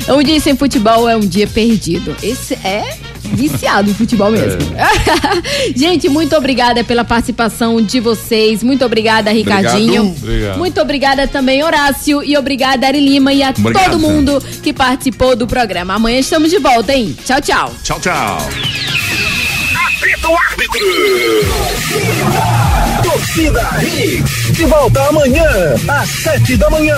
Um dia sem futebol é um dia perdido. Esse é viciado em futebol mesmo. É. Gente, muito obrigada pela participação de vocês. Muito obrigada, Ricardinho. Obrigado. Obrigado. Muito obrigada também, Horácio. E obrigada, Ari Lima e a Obrigado. todo mundo que participou do programa. Amanhã estamos de volta, hein? Tchau, tchau. Tchau, tchau. Apita o árbitro. Torcida Hits. De volta amanhã, às sete da manhã.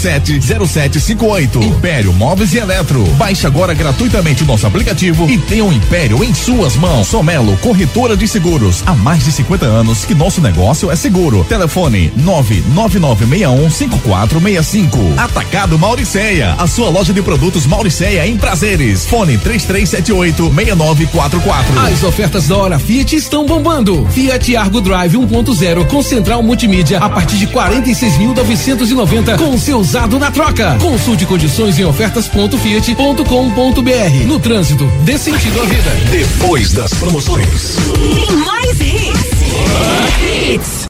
3447-0758. Império Móveis e Eletro. Baixe agora gratuitamente o nosso aplicativo e tenha um Império em suas mãos. Somelo, corretora de seguros. Há mais de 50 anos que nosso negócio é seguro. Telefone 999615465. Atacado Mauriceia. A sua loja de produtos Mauriceia em prazeres. Fone 3378-6944. As ofertas da Hora Fiat estão bombando. Fiat Argo Drive 1.0 com central multimídia a partir de 46.990 com seu usado na troca. Consulte condições em ofertas.fiat.com.br. No trânsito, dê sentido à vida. Depois das promoções. Tem mais hits. Hits.